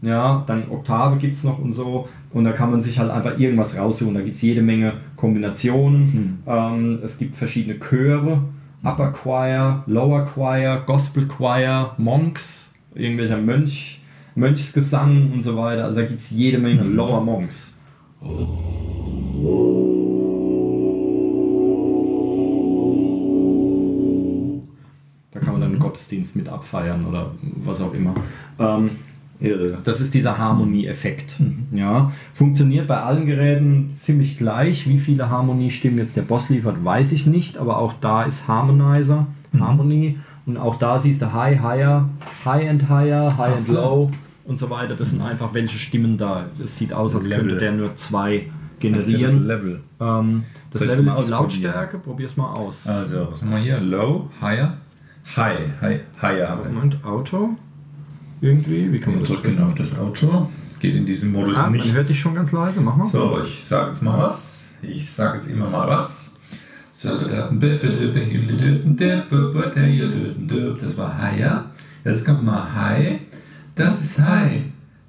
Ja, dann Oktave gibt es noch und so. Und da kann man sich halt einfach irgendwas raussuchen. Da gibt es jede Menge Kombinationen. Ähm, es gibt verschiedene Chöre. Upper Choir, Lower Choir, Gospel Choir, Monks, irgendwelcher Mönch, Mönchsgesang und so weiter. Also da gibt es jede Menge Lower Monks. Da Gottesdienst mit abfeiern oder was auch immer. Ähm, Irre. das ist dieser Harmonieeffekt. Ja, funktioniert bei allen Geräten ziemlich gleich. Wie viele Harmoniestimmen jetzt der Boss liefert, weiß ich nicht, aber auch da ist Harmonizer, Harmony. Und auch da siehst du High, Higher, High and Higher, High and so. Low und so weiter. Das sind einfach welche Stimmen da. Es sieht aus, als Level. könnte der nur zwei Das generieren. Level. Ähm, das Soll Level das ist die? Lautstärke. Probier's mal aus. Also, was haben wir hier? Low, higher, high, high, higher haben wir. Moment, Auto. Irgendwie, wie kann man Wir das drücken auf das Auto. Geht in diesem Modus Ah, man nicht. hört dich schon ganz leise, mach mal. So, ich sage jetzt mal was. Ich sage jetzt immer mal was. Das war higher. Jetzt kommt mal high. Das ist high.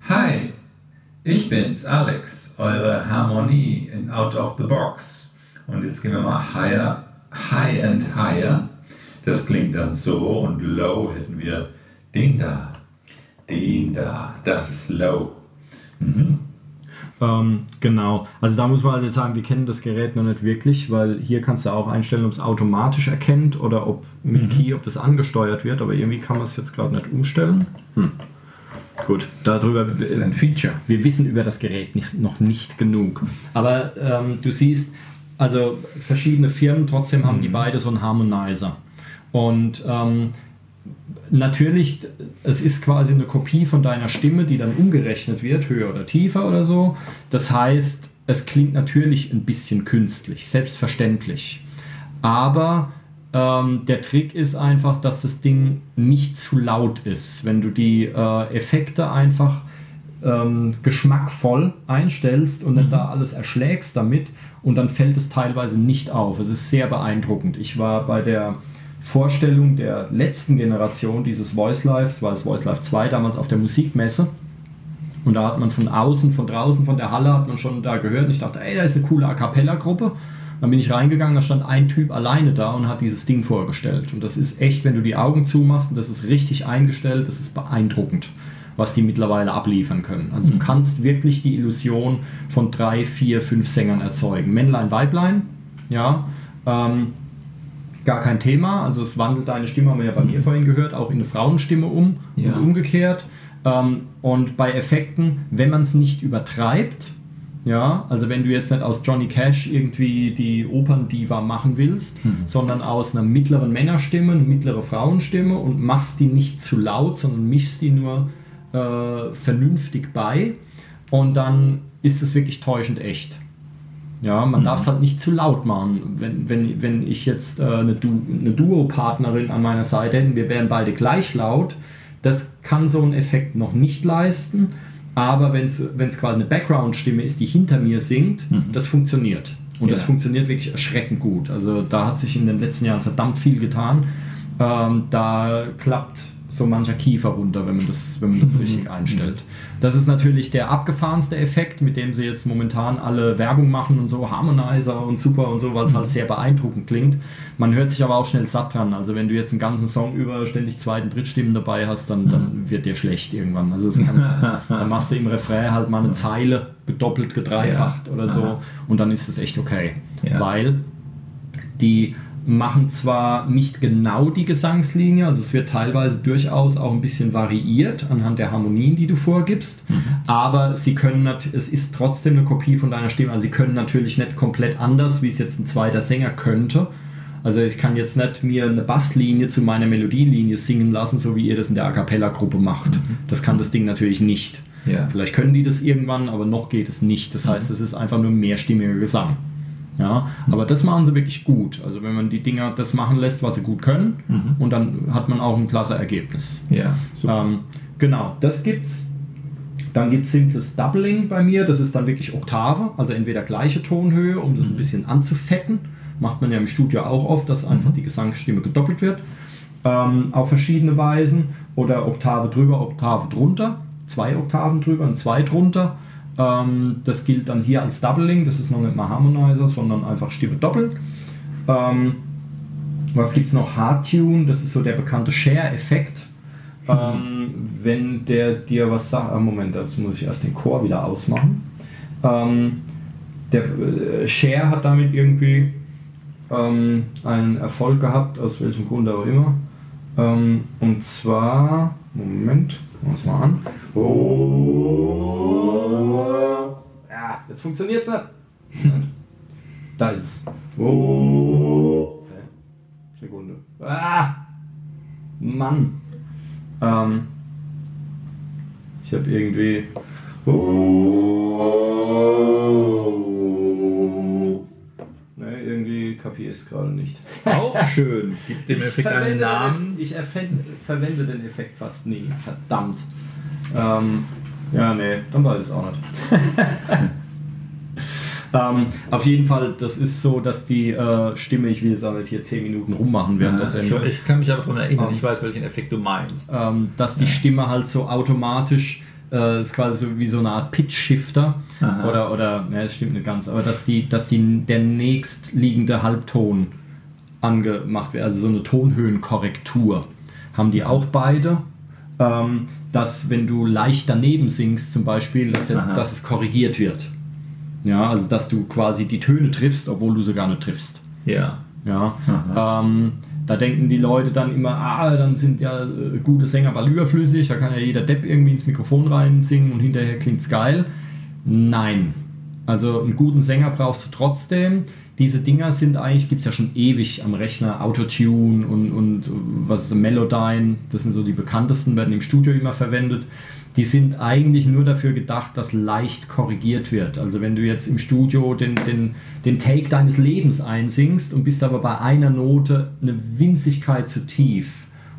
Hi. Ich bin's, Alex. Eure Harmonie in Out of the Box. Und jetzt gehen wir mal higher. High and higher. Das klingt dann so. Und low hätten wir den da. Den da. Das ist low. Ähm, genau. Also da muss man halt jetzt sagen, wir kennen das Gerät noch nicht wirklich, weil hier kannst du auch einstellen, ob es automatisch erkennt oder ob mit Key, ob das angesteuert wird, aber irgendwie kann man es jetzt gerade nicht umstellen. Hm. Gut, darüber. Das ist ein Feature. wir wissen über das Gerät nicht, noch nicht genug. Aber ähm, du siehst, also verschiedene Firmen, trotzdem haben die beide so einen Harmonizer. Und ähm, natürlich, es ist quasi eine Kopie von deiner Stimme, die dann umgerechnet wird, höher oder tiefer oder so. Das heißt, es klingt natürlich ein bisschen künstlich, selbstverständlich. Aber ähm, der Trick ist einfach, dass das Ding nicht zu laut ist. Wenn du die äh, Effekte einfach ähm, geschmackvoll einstellst und dann da alles erschlägst damit und dann fällt es teilweise nicht auf. Es ist sehr beeindruckend. Ich war bei der Vorstellung der letzten Generation dieses Voice Live, das war das Voice Live 2 damals auf der Musikmesse und da hat man von außen, von draußen, von der Halle hat man schon da gehört und ich dachte, ey, da ist eine coole A Cappella Gruppe. Dann bin ich reingegangen, da stand ein Typ alleine da und hat dieses Ding vorgestellt. Und das ist echt, wenn du die Augen zumachst, und das ist richtig eingestellt, das ist beeindruckend, was die mittlerweile abliefern können. Also du kannst wirklich die Illusion von drei, vier, fünf Sängern erzeugen. Männlein, Weiblein, ja. Ähm, gar kein Thema. Also es wandelt deine Stimme, haben wir ja bei mir vorhin gehört, auch in eine Frauenstimme um Ja. und umgekehrt. Ähm, und bei Effekten, wenn man es nicht übertreibt, ja, also wenn du jetzt nicht aus Johnny Cash irgendwie die Operndiva machen willst, sondern aus einer mittleren Männerstimme, eine mittlere Frauenstimme und machst die nicht zu laut, sondern mischst die nur äh, vernünftig bei und dann ist es wirklich täuschend echt. Ja, man darf es halt nicht zu laut machen. Wenn, wenn, wenn ich jetzt äh, eine, du eine Duo-Partnerin an meiner Seite hätte, wir wären beide gleich laut, das kann so ein Effekt noch nicht leisten. Aber wenn es quasi eine Background-Stimme ist, die hinter mir singt, das funktioniert. Und das Ja. funktioniert wirklich erschreckend gut. Also da hat sich in den letzten Jahren verdammt viel getan. Ähm, da klappt so mancher Kiefer runter, wenn man das, wenn man das richtig einstellt. Das ist natürlich der abgefahrenste Effekt, mit dem sie jetzt momentan alle Werbung machen und so, Harmonizer und super und so, weil es halt sehr beeindruckend klingt. Man hört sich aber auch schnell satt dran. Also wenn du jetzt einen ganzen Song über ständig zweiten, Drittstimmen dabei hast, dann, dann wird dir schlecht irgendwann. Also kannst, dann machst du im Refrain halt mal eine Zeile gedoppelt, gedreifacht oder so und dann ist es echt okay. Ja. Weil die machen zwar nicht genau die Gesangslinie, also es wird teilweise durchaus auch ein bisschen variiert anhand der Harmonien, die du vorgibst, aber sie können es ist trotzdem eine Kopie von deiner Stimme, also sie können natürlich nicht komplett anders, wie es jetzt ein zweiter Sänger könnte. Also ich kann jetzt nicht mir eine Basslinie zu meiner Melodielinie singen lassen, so wie ihr das in der A cappella Gruppe macht. Das kann das Ding natürlich nicht. Ja. Vielleicht können die das irgendwann, aber noch geht es nicht. Das heißt, es ist einfach nur mehrstimmiger Gesang. Ja, aber das machen sie wirklich gut. Also wenn man die Dinger das machen lässt, was sie gut können, und dann hat man auch ein klasse Ergebnis. Ja, super. Ähm, genau, das gibt's. Dann gibt es simples Doubling bei mir, das ist dann wirklich Oktave, also entweder gleiche Tonhöhe, um das ein bisschen anzufetten. Macht man ja im Studio auch oft, dass einfach die Gesangsstimme gedoppelt wird. Ähm, auf verschiedene Weisen. Oder Oktave drüber, Oktave drunter. Zwei Oktaven drüber und zwei drunter. Ähm, das gilt dann hier als Doubling, das ist noch nicht mal Harmonizer, sondern einfach Stimme doppelt. Ähm, was gibt es noch? Hardtune, das ist so der bekannte Share-Effekt. Ähm, wenn der dir was sagt, ah, Moment, dazu muss ich erst den Chor wieder ausmachen. Ähm, der äh, Share hat damit irgendwie ähm, einen Erfolg gehabt, aus welchem Grund auch immer. Ähm, und zwar, Moment, machen wir es mal an. Oh. Ja, jetzt funktioniert es nicht. Moment. Da ist es. Oh. Sekunde. Ah! Mann. Ähm, ich habe irgendwie. Oh. Kapiere ich es gerade nicht. Auch schön. Gib dem Ich Effekt einen verwende Namen. Den, ich erfänd, verwende den Effekt fast nie. Verdammt. Ähm, ja, nee, dann weiß ich es auch nicht. ähm, auf jeden Fall, das ist so, dass die äh, Stimme, ich will jetzt nicht hier 10 Minuten rummachen während der ich, Sendung. ich kann mich aber daran erinnern, Ähm. ich weiß, welchen Effekt du meinst. ähm, dass die Stimme halt so automatisch äh, ist quasi so wie so eine Art Pitch-Shifter Aha. oder oder ne, das stimmt nicht ganz, aber dass die dass die der nächstliegende Halbton angemacht wird, also so eine Tonhöhenkorrektur haben die auch beide. Ähm, dass wenn du leicht daneben singst zum Beispiel, dass, der, dass es korrigiert wird. Ja, also dass du quasi die Töne triffst, obwohl du sie gar nicht triffst. Ja. Ja, ähm, da denken die Leute dann immer, ah, dann sind ja äh, gute Sänger bald überflüssig, da kann ja jeder Depp irgendwie ins Mikrofon rein singen und hinterher klingt's geil. Nein. Also einen guten Sänger brauchst du trotzdem. Diese Dinger sind eigentlich, gibt es ja schon ewig am Rechner, Autotune und, und äh, was ist Melodyne, das sind so die bekanntesten, werden im Studio immer verwendet. Die sind eigentlich nur dafür gedacht, dass leicht korrigiert wird. Also wenn du jetzt im Studio den, den, den Take deines Lebens einsingst und bist aber bei einer Note eine Winzigkeit zu tief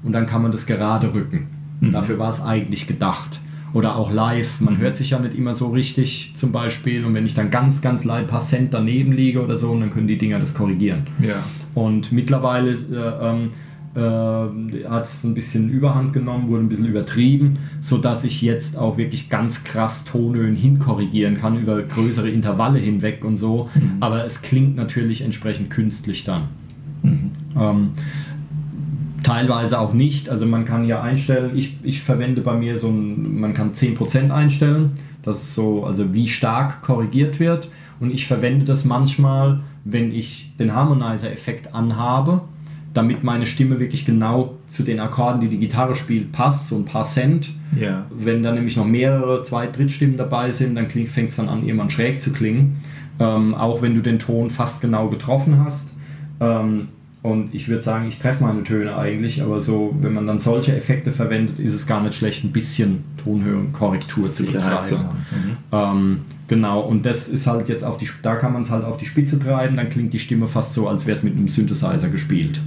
und dann kann man das gerade rücken. Dafür war es eigentlich gedacht. Oder auch live, man hört sich ja nicht immer so richtig zum Beispiel und wenn ich dann ganz, ganz leicht ein paar Cent daneben liege oder so, dann können die Dinger das korrigieren. Ja. Und mittlerweile äh, ähm, äh, hat es ein bisschen Überhand genommen, wurde ein bisschen übertrieben, sodass ich jetzt auch wirklich ganz krass Tonhöhen hinkorrigieren kann über größere Intervalle hinweg und so. Aber es klingt natürlich entsprechend künstlich dann. Ähm, teilweise auch nicht. Also man kann ja einstellen, ich, ich verwende bei mir so ein, man kann 10% einstellen, das ist so, also wie stark korrigiert wird. Und ich verwende das manchmal, wenn ich den Harmonizer-Effekt anhabe, damit meine Stimme wirklich genau zu den Akkorden, die die Gitarre spielt, passt, so ein paar Cent. Ja. Wenn da nämlich noch mehrere Zwei-, Drittstimmen dabei sind, dann fängt es dann an, irgendwann schräg zu klingen. Ähm, auch wenn du den Ton fast genau getroffen hast. Ähm, und ich würde sagen, ich treffe meine Töne eigentlich, aber so, wenn man dann solche Effekte verwendet, ist es gar nicht schlecht, ein bisschen Tonhöhenkorrektur zu betreiben. Mhm. Ähm, genau, und das ist halt jetzt auf die, da kann man es halt auf die Spitze treiben, dann klingt die Stimme fast so, als wäre es mit einem Synthesizer gespielt.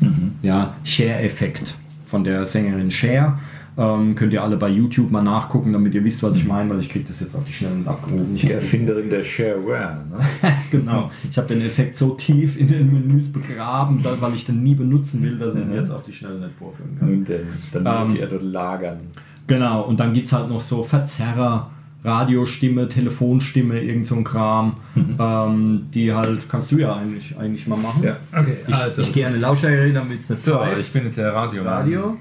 Mhm. Ja, Share-Effekt von der Sängerin Cher. Ähm, könnt ihr alle bei YouTube mal nachgucken, damit ihr wisst, was ich meine, weil ich kriege das jetzt auf die Schnelle nicht abgerufen. Ich Die Erfinderin der Shareware. Ne? genau. Ich habe den Effekt so tief in den Menüs begraben, weil ich den nie benutzen will, dass ich ihn Mhm. jetzt auf die Schnelle nicht vorführen kann. Denn, dann Ähm, ähm, ihr dort lagern. Genau, und dann gibt es halt noch so Verzerrer, Radiostimme, Telefonstimme, irgend so ein Kram, ähm, die halt, kannst du ja eigentlich, eigentlich mal machen. Ja, okay. Ich, also, ich gehe an den Lautstärke, damit es nicht so, pfeift. ich bin jetzt der Radio. Radio.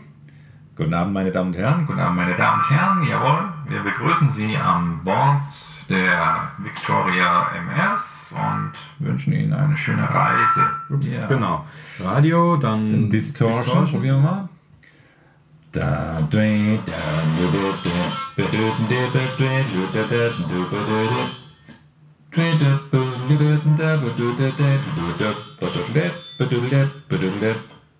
Guten Abend, meine Damen und Herren. Guten Abend, meine Damen und Herren. Jawohl, wir begrüßen Sie an Bord der Victoria MS und wünschen Ihnen eine schöne Reise. Ups, Ja. Genau. Radio, dann Distortion, probieren wir mal.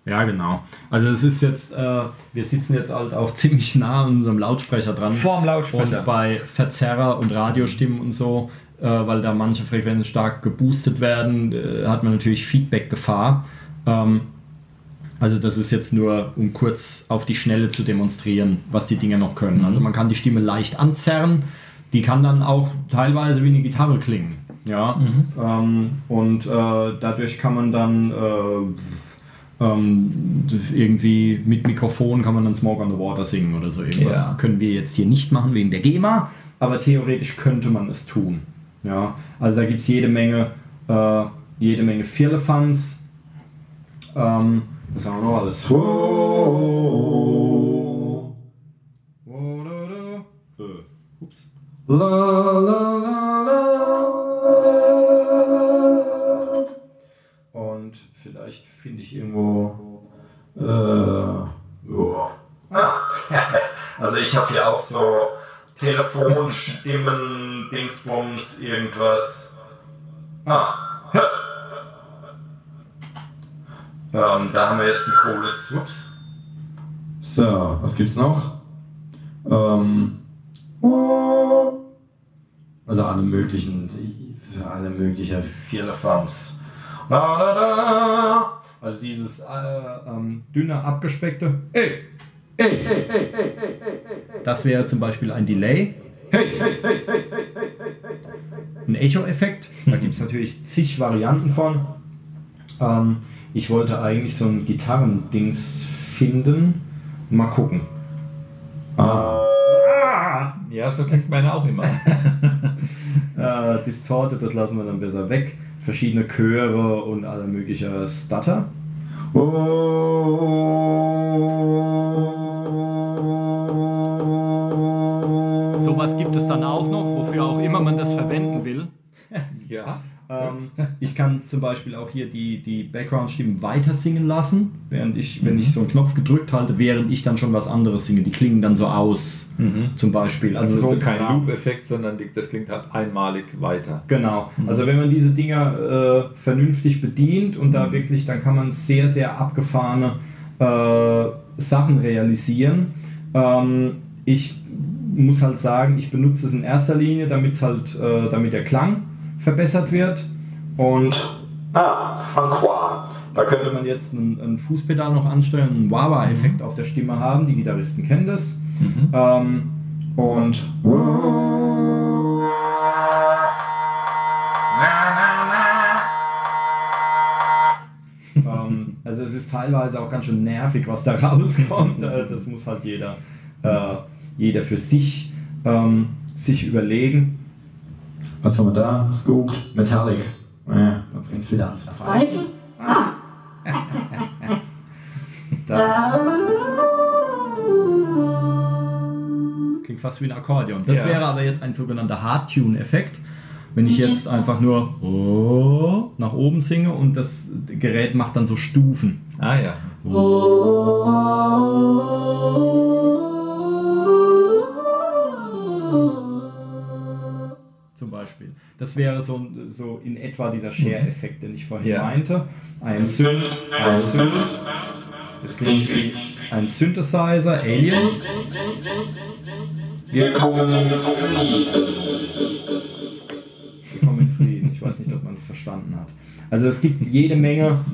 Ja, genau. Also es ist jetzt, äh, wir sitzen jetzt halt auch ziemlich nah an unserem Lautsprecher dran. Vorm Lautsprecher. Und bei Verzerrer und Radiostimmen und so, äh, weil da manche Frequenzen stark geboostet werden, äh, hat man natürlich Feedback-Gefahr. Ähm, also das ist jetzt nur, um kurz auf die Schnelle zu demonstrieren, was die Dinger noch können. Also man kann die Stimme leicht anzerren, die kann dann auch teilweise wie eine Gitarre klingen. Ja, ähm, und äh, dadurch kann man dann äh, ähm, irgendwie mit Mikrofon kann man dann Smoke on the Water singen oder so irgendwas. Ja. Können wir jetzt hier nicht machen wegen der GEMA, aber theoretisch könnte man es tun. Ja, also da gibt es jede Menge, äh, jede Menge Firlefanz. Ähm, was haben wir noch alles? Äh, ups. La, la, la, la. Und vielleicht finde ich irgendwo. Äh, oh. Also ich habe hier auch so Telefonstimmen, Dingsbums, irgendwas. Ah. Ähm, da haben wir jetzt ein cooles. Ups. So, was gibt's noch? Ähm, also alle möglichen, für alle möglichen Firlefanz. Also dieses äh, ähm, dünne, abgespeckte. Hey, hey, hey, hey, hey, hey, hey. Das wäre zum Beispiel ein Delay. Hey, hey, hey, hey, hey, hey, hey, hey. Ein Echo-Effekt. Da gibt es natürlich zig Varianten von. Ähm, ich wollte eigentlich so ein Gitarrendings finden. Mal gucken. Ah. Ja, so klingt meine auch immer. Äh, Distorted, das lassen wir dann besser weg. Verschiedene Chöre und alle mögliche Stutter. Sowas gibt es dann auch noch, wofür auch immer man das verwenden will. Ja. Ähm, ich kann zum Beispiel auch hier die, die Background-Stimmen weiter singen lassen, während ich, wenn ich so einen Knopf gedrückt halte, während ich dann schon was anderes singe. Die klingen dann so aus, zum Beispiel. Also Also so so kein. Loop-Effekt, sondern die- das klingt halt einmalig weiter. Genau. Also wenn man diese Dinger äh, vernünftig bedient und da wirklich, dann kann man sehr, sehr abgefahrene äh, Sachen realisieren. Ähm, ich muss halt sagen, ich benutze es in erster Linie, damit halt, äh, damit der Klang verbessert wird. Und ah, Francois. Da könnte man jetzt ein, ein Fußpedal noch ansteuern, einen Wah-Wah-Effekt auf der Stimme haben. Die Gitarristen kennen das. Ähm, und ähm, also es ist teilweise auch ganz schön nervig, was da rauskommt. Äh, Das muss halt jeder, äh, jeder für sich, ähm, sich überlegen. Was haben wir da? Scoop, Metallic. Ja, dann fängt es wieder an zu Zweifel? Da klingt fast wie ein Akkordeon. Das Ja. wäre aber jetzt ein sogenannter Hard-Tune-Effekt. Wenn ich jetzt einfach nur oh, nach oben singe und das Gerät macht dann so Stufen. Ah ja. Zum Beispiel. Das wäre so, so in etwa dieser Share-Effekt, den ich vorhin Ja. meinte. Ein Synth, ein Synth. Das klingt wie ein Synthesizer, Alien. Wir kommen in Frieden. Wir kommen in Frieden. Ich weiß nicht, ob man es verstanden hat. Also es gibt jede Menge.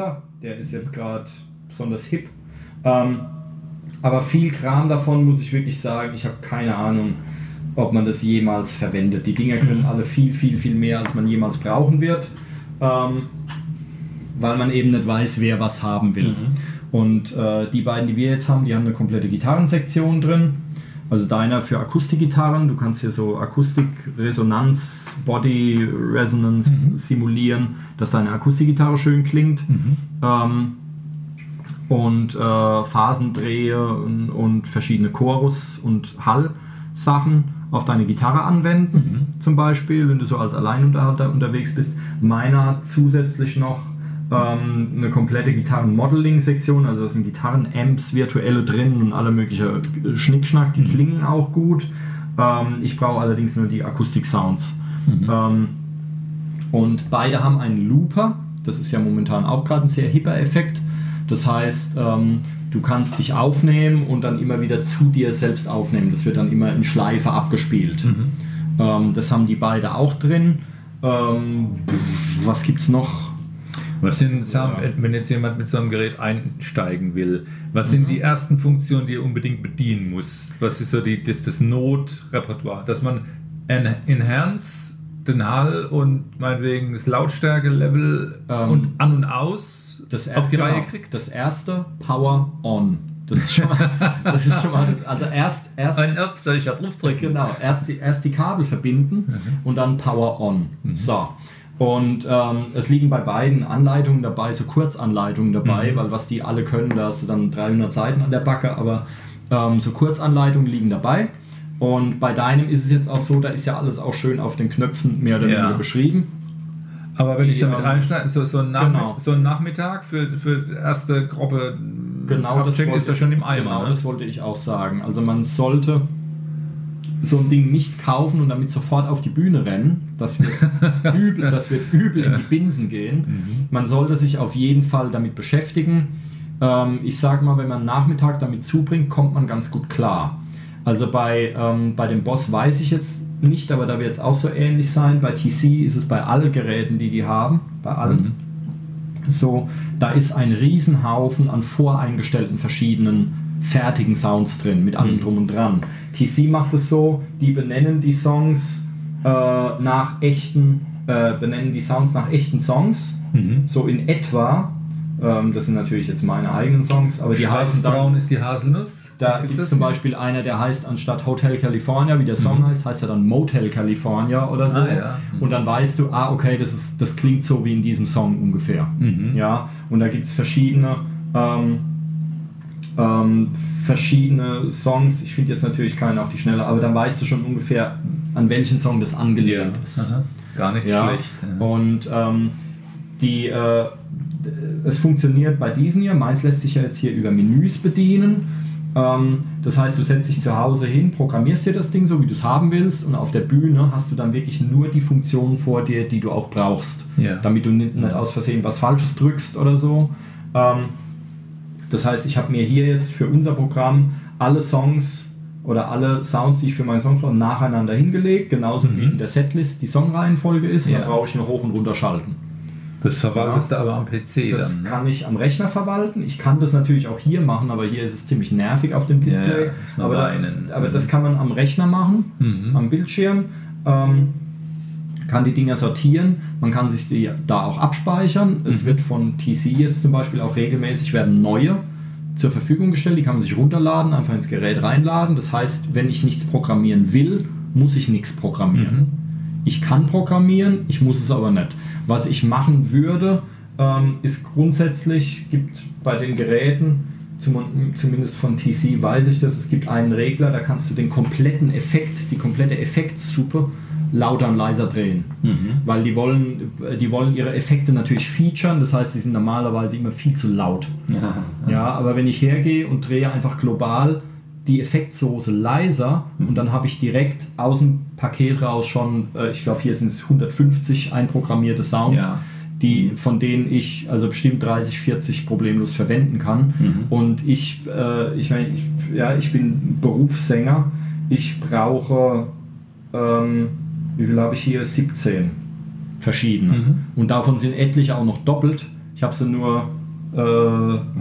Chopper, der ist jetzt gerade besonders hip. Ähm, aber viel Kram davon muss ich wirklich sagen, ich habe keine Ahnung, ob man das jemals verwendet. Die Dinger können alle viel, viel, viel mehr, als man jemals brauchen wird, ähm, weil man eben nicht weiß, wer was haben will. Und äh, die beiden, die wir jetzt haben, die haben eine komplette Gitarrensektion drin. Also deiner für Akustikgitarren, du kannst hier so Akustik, Resonanz, Body Resonance simulieren, dass deine Akustikgitarre schön klingt. Ähm, und äh, Phasendrehe und, und verschiedene Chorus- und Hall-Sachen auf deine Gitarre anwenden, zum Beispiel, wenn du so als Alleinunterhalter unterwegs bist. Meiner hat zusätzlich noch ähm, eine komplette Gitarren-Modeling-Sektion, also da sind Gitarren-Amps, virtuelle drin und alle mögliche Schnickschnack, die klingen auch gut. Ähm, ich brauche allerdings nur die Akustik-Sounds. Ähm, und beide haben einen Looper, das ist ja momentan auch gerade ein sehr hipper Effekt. Das heißt, ähm, du kannst dich aufnehmen und dann immer wieder zu dir selbst aufnehmen. Das wird dann immer in Schleife abgespielt. Ähm, das haben die beide auch drin. Ähm, was gibt's noch? Was sind, wenn jetzt jemand mit so einem Gerät einsteigen will, was sind Mhm. die ersten Funktionen, die er unbedingt bedienen muss? Was ist so die, das, das Notrepertoire? Dass man en Enhance, den Hall und meinetwegen das Lautstärke-Level Ähm, und an und aus Das auf die genau, Reihe kriegt? Das erste Power On. Das ist schon mal, das ist schon mal das, also erst, erst Ein Up, soll ich da drauf drücken? Genau, erst die, erst die Kabel verbinden und dann Power On. So. Und ähm, es liegen bei beiden Anleitungen dabei, so Kurzanleitungen dabei, weil was die alle können, da hast du dann 300 Seiten an der Backe, aber ähm, so Kurzanleitungen liegen dabei. Und bei deinem ist es jetzt auch so, da ist ja alles auch schön auf den Knöpfen mehr oder Ja. weniger beschrieben. Aber wenn Die, ich damit ähm, so, so, ein genau. so ein Nachmittag für, für die erste Gruppe Genau das, Abcheck ist da schon im Eimer. genau ne? das wollte ich auch sagen. Also man sollte so ein Ding nicht kaufen und damit sofort auf die Bühne rennen. Das wird übel, das wird übel in die Binsen gehen. Mhm. Man sollte sich auf jeden Fall damit beschäftigen. Ähm, ich sage mal, wenn man einen Nachmittag damit zubringt, kommt man ganz gut klar. Also bei, ähm, bei dem Boss weiß ich jetzt nicht, aber da wird es auch so ähnlich sein. Bei TC ist es bei allen Geräten, die die haben, bei allen so, da ist ein Riesenhaufen an voreingestellten verschiedenen fertigen Sounds drin, mit allem drum und dran. TC macht es so, die benennen die Songs äh, nach echten, äh, benennen die Sounds nach echten Songs, Mhm. so in etwa. Ähm, das sind natürlich jetzt meine eigenen Songs, aber die heißen dann ist die Haselnuss. da gibt es zum? Beispiel einer, der heißt anstatt Hotel California, wie der Song heißt, heißt er dann Motel California oder so. Ah, ja. Mhm. Und dann weißt du, ah, okay, das, ist, das klingt so wie in diesem Song ungefähr. Mhm. Ja, und da gibt es verschiedene, ähm, ähm, verschiedene Songs. Ich finde jetzt natürlich keinen auf die Schnelle, aber dann weißt du schon ungefähr, an welchen Song das angelehnt ist. Aha. Gar nicht Ja, schlecht. ja. und ähm, die, äh, es funktioniert bei diesen hier. Meins lässt sich ja jetzt hier über Menüs bedienen. Ähm, das heißt, du setzt dich zu Hause hin, programmierst dir das Ding so, wie du es haben willst, und auf der Bühne hast du dann wirklich nur die Funktionen vor dir, die du auch brauchst, Ja. damit du nicht, nicht aus Versehen was Falsches drückst oder so. Ähm, das heißt, ich habe mir hier jetzt für unser Programm alle Songs oder alle Sounds, die ich für meinen Song brauche, nacheinander hingelegt, genauso wie in der Setlist die Songreihenfolge ist. Mhm. Ja. Da brauche ich nur hoch und runter schalten. Das verwaltest du aber am PC Das dann. ne? kann ich am Rechner verwalten. Ich kann das natürlich auch hier machen, aber hier ist es ziemlich nervig auf dem Display. Ja, aber, weinen. aber das kann man am Rechner machen, Mhm. am Bildschirm. Ähm, kann die Dinger sortieren. Man kann sich die da auch abspeichern. Mhm. Es wird von TC jetzt zum Beispiel auch regelmäßig werden neue zur Verfügung gestellt. Die kann man sich runterladen, einfach ins Gerät reinladen. Das heißt, wenn ich nichts programmieren will, muss ich nichts programmieren. Mhm. Ich kann programmieren, ich muss es aber nicht. Was ich machen würde, ähm, ist grundsätzlich, gibt bei den Geräten, zum, zumindest von TC weiß ich das, es gibt einen Regler, da kannst du den kompletten Effekt, die komplette Effektsuppe lauter und leiser drehen. Weil die wollen, die wollen ihre Effekte natürlich featuren, das heißt, sie sind normalerweise immer viel zu laut. Ja, aber wenn ich hergehe und drehe einfach global die Effektsoße leiser und dann habe ich direkt aus dem Paket raus schon, äh, ich glaube hier sind es 150 einprogrammierte Sounds, Ja. die, von denen ich also bestimmt 30, 40 problemlos verwenden kann. Und ich, äh, ich meine, ich, ja, ich bin Berufssänger, ich brauche, ähm, wie viel habe ich hier? 17 verschiedene. Mhm. Und davon sind etliche auch noch doppelt. Ich habe sie nur äh,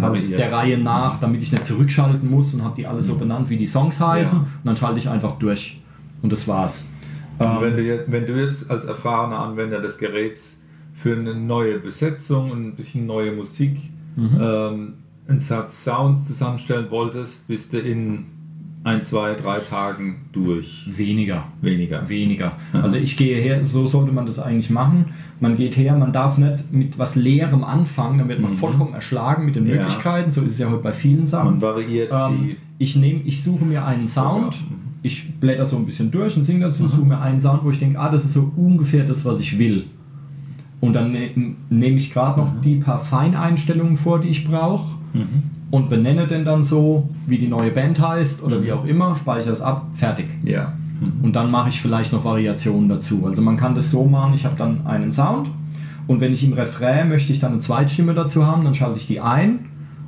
halt der Reihe nach, damit ich nicht zurückschalten muss und habe die alle so benannt, wie die Songs heißen. Ja. Und dann schalte ich einfach durch. Und das war's. Und Ähm, wenn, du jetzt, wenn du jetzt als erfahrener Anwender des Geräts für eine neue Besetzung und ein bisschen neue Musik Mhm. ähm, einen Satz Sounds zusammenstellen wolltest, bist du in ein, zwei, drei Tagen durch. Weniger. Weniger. Weniger. Also ich gehe her, so sollte man das eigentlich machen. Man geht her, man darf nicht mit was Leerem anfangen, dann wird man Mhm. vollkommen erschlagen mit den Ja. Möglichkeiten. So ist es ja heute bei vielen Sachen. Man variiert Ähm, die. ich, nehm, ich suche mir einen Sound, Ja. Mhm. ich blätter so ein bisschen durch und singe dazu, suche mir einen Sound, wo ich denke, ah, das ist so ungefähr das, was ich will. Und dann ne, nehme ich gerade noch die paar Feineinstellungen vor, die ich brauche Mhm. Und benenne den dann so, wie die neue Band heißt oder wie auch immer, speichere es ab, fertig. Ja. Und dann mache ich vielleicht noch Variationen dazu. Also man kann das so machen, ich habe dann einen Sound und wenn ich im Refrain möchte ich dann eine Zweitstimme dazu haben, dann schalte ich die ein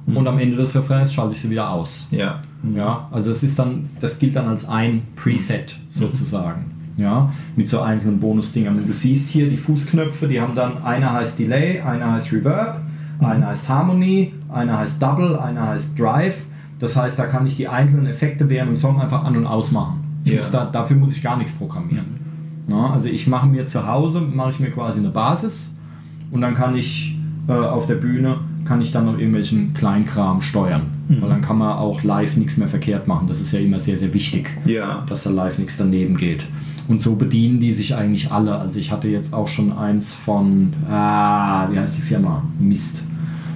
und am Ende des Refrains schalte ich sie wieder aus. Ja. Ja, also es ist dann, das gilt dann als ein Preset sozusagen. Ja, mit so einzelnen Bonusdingern. Und du siehst hier die Fußknöpfe, die haben dann, einer heißt Delay, einer heißt Reverb, einer heißt Harmony, einer heißt Double, einer heißt Drive. Das heißt, da kann ich die einzelnen Effekte während dem Song einfach an- und ausmachen. Ja. muss da, dafür muss ich gar nichts programmieren. Ja, also ich mache mir zu Hause, mache ich mir quasi eine Basis und dann kann ich äh, auf der Bühne, kann ich dann noch irgendwelchen Kleinkram steuern. Weil dann kann man auch live nichts mehr verkehrt machen. Das ist ja immer sehr, sehr wichtig, Ja. dass da live nichts daneben geht. Und so bedienen die sich eigentlich alle. Also ich hatte jetzt auch schon eins von, ah, wie heißt die Firma? Mist.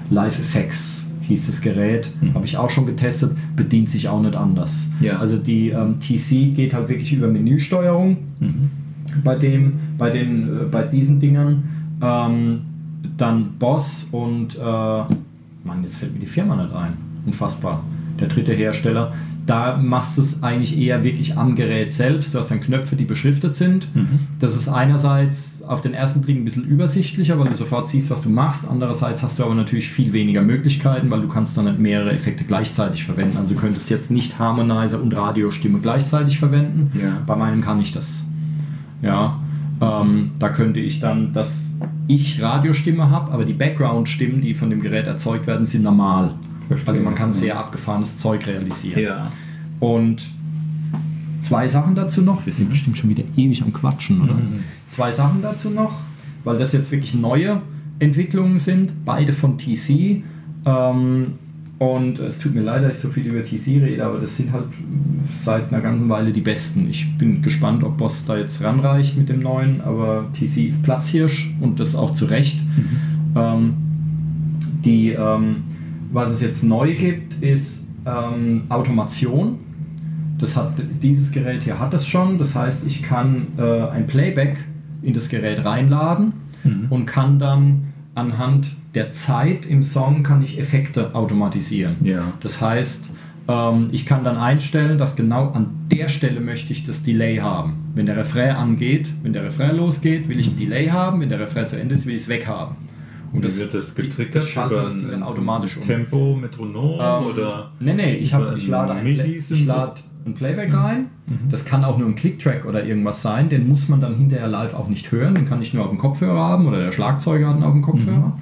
Live Effects hieß das Gerät. Habe ich auch schon getestet, bedient sich auch nicht anders. Ja. Also die ähm, TC geht halt wirklich über Menüsteuerung bei dem, bei den, äh, bei diesen Dingern. Ähm, dann Boss und äh, Mann, jetzt fällt mir die Firma nicht ein. Unfassbar. Der dritte Hersteller. Da machst du es eigentlich eher wirklich am Gerät selbst. Du hast dann Knöpfe, die beschriftet sind. Das ist einerseits auf den ersten Blick ein bisschen übersichtlicher, weil du sofort siehst, was du machst. Andererseits hast du aber natürlich viel weniger Möglichkeiten, weil du kannst dann nicht mehrere Effekte gleichzeitig verwenden. Also du könntest jetzt nicht Harmonizer und Radiostimme gleichzeitig verwenden. Ja. Bei meinem kann ich das. Ja, ähm, da könnte ich dann, dass ich Radiostimme habe, aber die Background-Stimmen, die von dem Gerät erzeugt werden, sind normal. Verstehe. Also man kann sehr abgefahrenes Zeug realisieren. Ja. Und zwei Sachen dazu noch. Wir sind bestimmt schon wieder ewig am Quatschen, oder? Mhm. Zwei Sachen dazu noch, weil das jetzt wirklich neue Entwicklungen sind, beide von TC. Ähm, und es tut mir leid, dass ich so viel über TC rede, aber das sind halt seit einer ganzen Weile die besten. Ich bin gespannt, ob Boss da jetzt ranreicht mit dem neuen, aber TC ist Platzhirsch und das auch zu Recht. Ähm, die, ähm, was es jetzt neu gibt, ist ähm, Automation. Das hat, dieses Gerät hier hat es schon. Das heißt, ich kann äh, ein Playback in das Gerät reinladen und kann dann anhand der Zeit im Song kann ich Effekte automatisieren. Ja. Das heißt, ähm, ich kann dann einstellen, dass genau an der Stelle möchte ich das Delay haben. Wenn der Refrain angeht, wenn der Refrain losgeht, will ich ein Delay haben. Wenn der Refrain zu Ende ist, will ich es weghaben. Und wie wird das getriggert? Das schaltet das Ding dann automatisch um. Tempo, Metronom Ähm, oder? Nee, nee, ich, hab, über ich lade ein Play, ich lade ein Playback rein. Das kann auch nur ein Click-Track oder irgendwas sein. Den muss man dann hinterher live auch nicht hören. Den kann ich nur auf dem Kopfhörer haben oder der Schlagzeuger hat ihn auf dem Kopfhörer.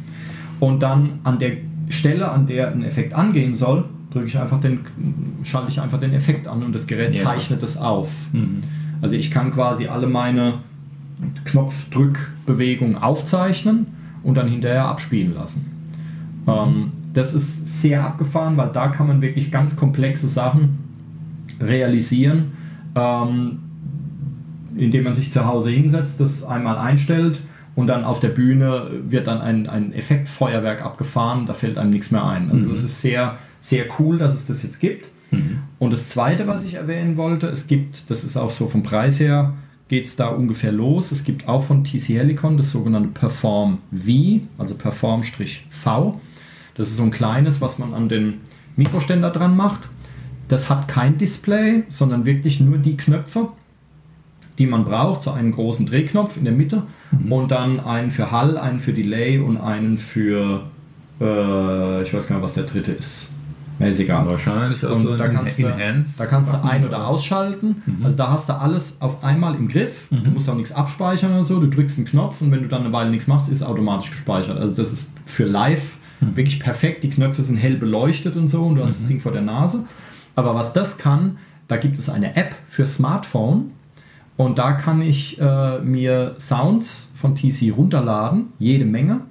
Und dann an der Stelle, an der ein Effekt angehen soll, drücke ich einfach den, schalte ich einfach den Effekt an und das Gerät Ja. zeichnet es auf. Mhm. Also ich kann quasi alle meine Knopfdrückbewegungen aufzeichnen und dann hinterher abspielen lassen. Ähm, das ist sehr abgefahren, weil da kann man wirklich ganz komplexe Sachen realisieren, ähm, indem man sich zu Hause hinsetzt, das einmal einstellt und dann auf der Bühne wird dann ein, ein Effektfeuerwerk abgefahren, da fällt einem nichts mehr ein. Also das ist sehr, sehr cool, dass es das jetzt gibt. Und das Zweite, was ich erwähnen wollte, es gibt, das ist auch so vom Preis her, geht es da ungefähr los. Es gibt auch von TC Helicon das sogenannte Perform V, also Perform-V. Das ist so ein kleines, was man an den Mikroständer dran macht. Das hat kein Display, sondern wirklich nur die Knöpfe, die man braucht. So einen großen Drehknopf in der Mitte und dann einen für Hall, einen für Delay und einen für, äh, ich weiß gar nicht, was der dritte ist. Mir ist egal. Wahrscheinlich also Und da kannst, du, da kannst du ein- oder ausschalten. Also da hast du alles auf einmal im Griff. Du musst auch nichts abspeichern oder so. Du drückst einen Knopf und wenn du dann eine Weile nichts machst, ist automatisch gespeichert. Also das ist für live wirklich perfekt. Die Knöpfe sind hell beleuchtet und so und du hast das Ding vor der Nase. Aber was das kann, da gibt es eine App für Smartphone und da kann ich äh, mir Sounds von TC runterladen, jede Menge,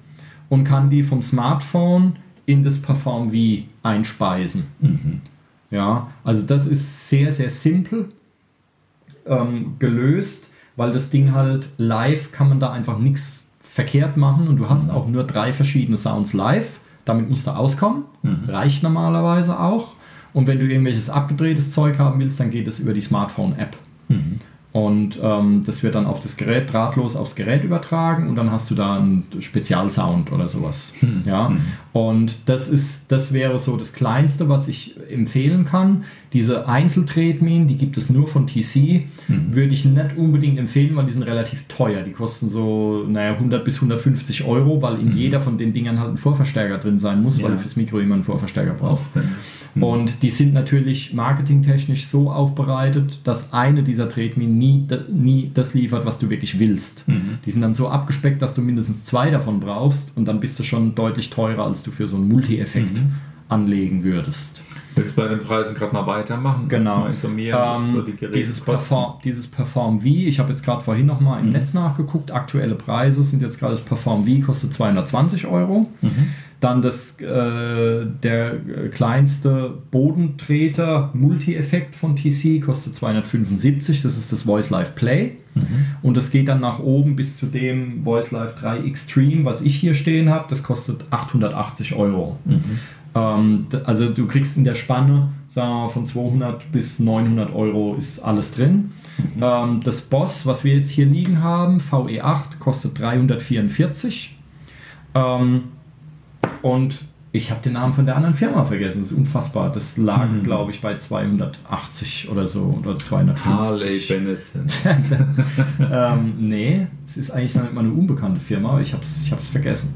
und kann die vom Smartphone in das Perform V einspeisen. Ja, also das ist sehr, sehr simpel ähm, gelöst, weil das Ding halt live kann man da einfach nichts verkehrt machen und du hast auch nur drei verschiedene Sounds live. Damit musst du auskommen. Reicht normalerweise auch. Und wenn du irgendwelches abgedrehtes Zeug haben willst, dann geht es über die Smartphone-App. Und ähm, das wird dann auf das Gerät drahtlos aufs Gerät übertragen und dann hast du da einen Spezialsound oder sowas. Ja? Und das ist, das wäre so das Kleinste, was ich empfehlen kann. Diese Einzeltretminen, die gibt es nur von TC, würde ich nicht unbedingt empfehlen, weil die sind relativ teuer. Die kosten so naja, 100 bis 150 Euro, weil in jeder von den Dingern halt ein Vorverstärker drin sein muss, weil Ja. du fürs Mikro immer einen Vorverstärker brauchst. Und die sind natürlich marketingtechnisch so aufbereitet, dass eine dieser Tretminen nie, nie das liefert, was du wirklich willst. Die sind dann so abgespeckt, dass du mindestens zwei davon brauchst und dann bist du schon deutlich teurer, als du für so einen Multi-Effekt anlegen würdest. Willst du bei den Preisen gerade mal weitermachen? Genau. Mal informieren, Ähm, die dieses? Perform, dieses Perform V, ich habe jetzt gerade vorhin nochmal im Netz nachgeguckt, aktuelle Preise sind jetzt gerade das Perform V kostet 220 Euro. Dann das, äh, der kleinste Bodentreter Multi-Effekt von TC kostet 275, das ist das Voice Live Play. Und das geht dann nach oben bis zu dem Voice Live 3 Extreme, was ich hier stehen habe, das kostet 880 Euro. Ähm, d- also du kriegst in der Spanne, sagen wir mal, von 200 bis 900 Euro ist alles drin. Ähm, das Boss, was wir jetzt hier liegen haben, VE8, kostet 344. Ähm, und ich habe den Namen von der anderen Firma vergessen. Das ist unfassbar. Das lag, glaube ich, bei 280 oder so oder 250. Harley Benetton. ähm, nee, es ist eigentlich mal eine unbekannte Firma, aber ich habe es ich hab's vergessen.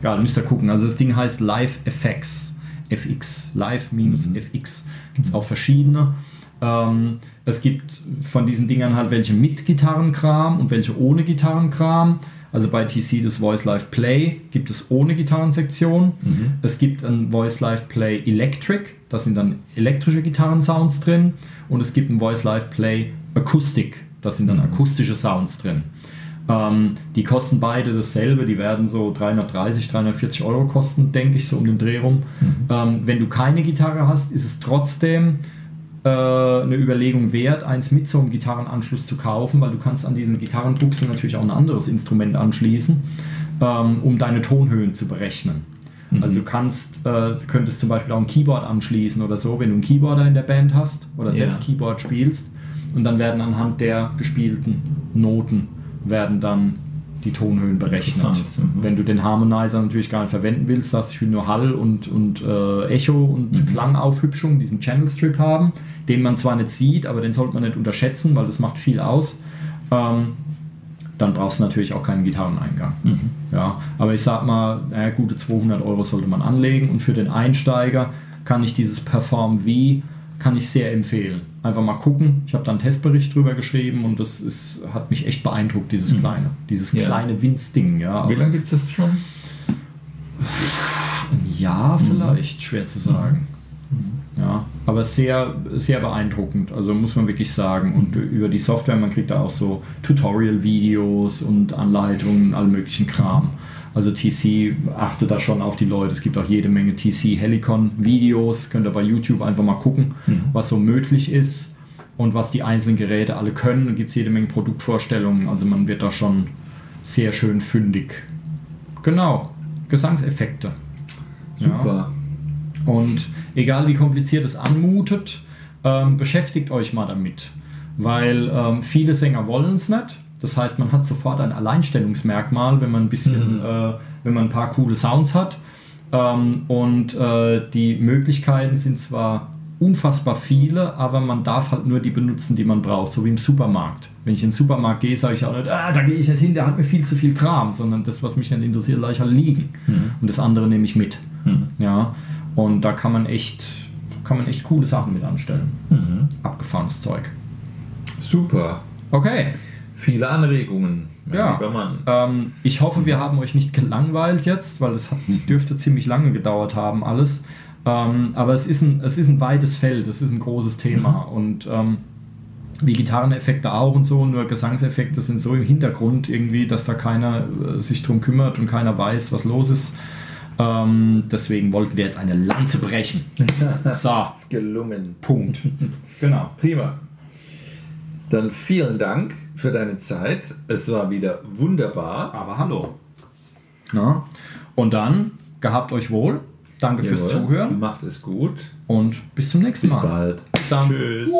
Egal, müsst ihr gucken. Also das Ding heißt Live FX. FX. Live-FX. Gibt es auch verschiedene. Ähm, es gibt von diesen Dingern halt welche mit Gitarrenkram und welche ohne Gitarrenkram. Also bei TC das Voice Live Play gibt es ohne Gitarrensektion. Es gibt ein Voice Live Play Electric, da sind dann elektrische Gitarrensounds drin. Und es gibt ein Voice Live Play Acoustic, da sind dann akustische Sounds drin. Ähm, die kosten beide dasselbe, die werden so 330, 340 Euro kosten, denke ich, so um den Dreh rum. Ähm, wenn du keine Gitarre hast, ist es trotzdem äh, eine Überlegung wert, eins mit so einem Gitarrenanschluss zu kaufen, weil du kannst an diesen Gitarrenbuchsen natürlich auch ein anderes Instrument anschließen, ähm, um deine Tonhöhen zu berechnen. Also du kannst, äh, könntest zum Beispiel auch ein Keyboard anschließen oder so, wenn du einen Keyboarder in der Band hast oder selbst Ja. Keyboard spielst und dann werden anhand der gespielten Noten werden dann die Tonhöhen berechnet. Mhm. Wenn du den Harmonizer natürlich gar nicht verwenden willst, sagst, ich will nur Hall und, und äh, Echo und Mhm. Klangaufhübschung, diesen Channel Strip haben, den man zwar nicht sieht, aber den sollte man nicht unterschätzen, weil das macht viel aus. Ähm, dann brauchst du natürlich auch keinen Gitarreneingang. Mhm. Ja, aber ich sag mal, naja, gute 200 Euro sollte man anlegen und für den Einsteiger kann ich dieses Perform V kann ich sehr empfehlen. Einfach mal gucken. Ich habe da einen Testbericht drüber geschrieben und das ist, hat mich echt beeindruckt, dieses kleine, dieses Mhm. Ja. kleine Winz-Ding. Ja, Wie lange gibt es das schon? Ein Jahr vielleicht, schwer zu sagen. Ja, aber sehr, sehr beeindruckend, also muss man wirklich sagen. Und über die Software, man kriegt da auch so Tutorial-Videos und Anleitungen, all möglichen Kram. Also TC achtet da schon auf die Leute. Es gibt auch jede Menge TC Helicon-Videos. Könnt ihr bei YouTube einfach mal gucken, was so möglich ist und was die einzelnen Geräte alle können. Da gibt es jede Menge Produktvorstellungen. Also man wird da schon sehr schön fündig. Genau, Gesangseffekte. Super. Und egal wie kompliziert es anmutet, ähm, beschäftigt euch mal damit. Weil ähm, viele Sänger wollen es nicht. Das heißt, man hat sofort ein Alleinstellungsmerkmal, wenn man ein bisschen, äh, wenn man ein paar coole Sounds hat. Ähm, und äh, die Möglichkeiten sind zwar unfassbar viele, aber man darf halt nur die benutzen, die man braucht, so wie im Supermarkt. Wenn ich in den Supermarkt gehe, sage ich auch nicht, ah, da gehe ich nicht hin, der hat mir viel zu viel Kram, sondern das, was mich nicht interessiert, lasse ich halt liegen. Und das andere nehme ich mit. Ja, und da kann man echt, kann man echt coole Sachen mit anstellen. Abgefahrenes Zeug. Super. Okay. Viele Anregungen, Ja. Ähm, ich hoffe, wir haben euch nicht gelangweilt jetzt, weil das hat, dürfte ziemlich lange gedauert haben, alles. Ähm, aber es ist, ein, es ist ein weites Feld, es ist ein großes Thema. Und ähm, wie Gitarreneffekte auch und so, nur Gesangseffekte sind so im Hintergrund irgendwie, dass da keiner äh, sich drum kümmert und keiner weiß, was los ist. Ähm, deswegen wollten wir jetzt eine Lanze brechen. So, Ist gelungen. Punkt. Genau. Prima. Dann vielen Dank für deine Zeit. Es war wieder wunderbar. Aber hallo. Na? Und dann, gehabt euch wohl. Danke fürs Jawohl. Zuhören Macht es gut. und bis zum nächsten Bis Mal. bald. Bis dann. Tschüss.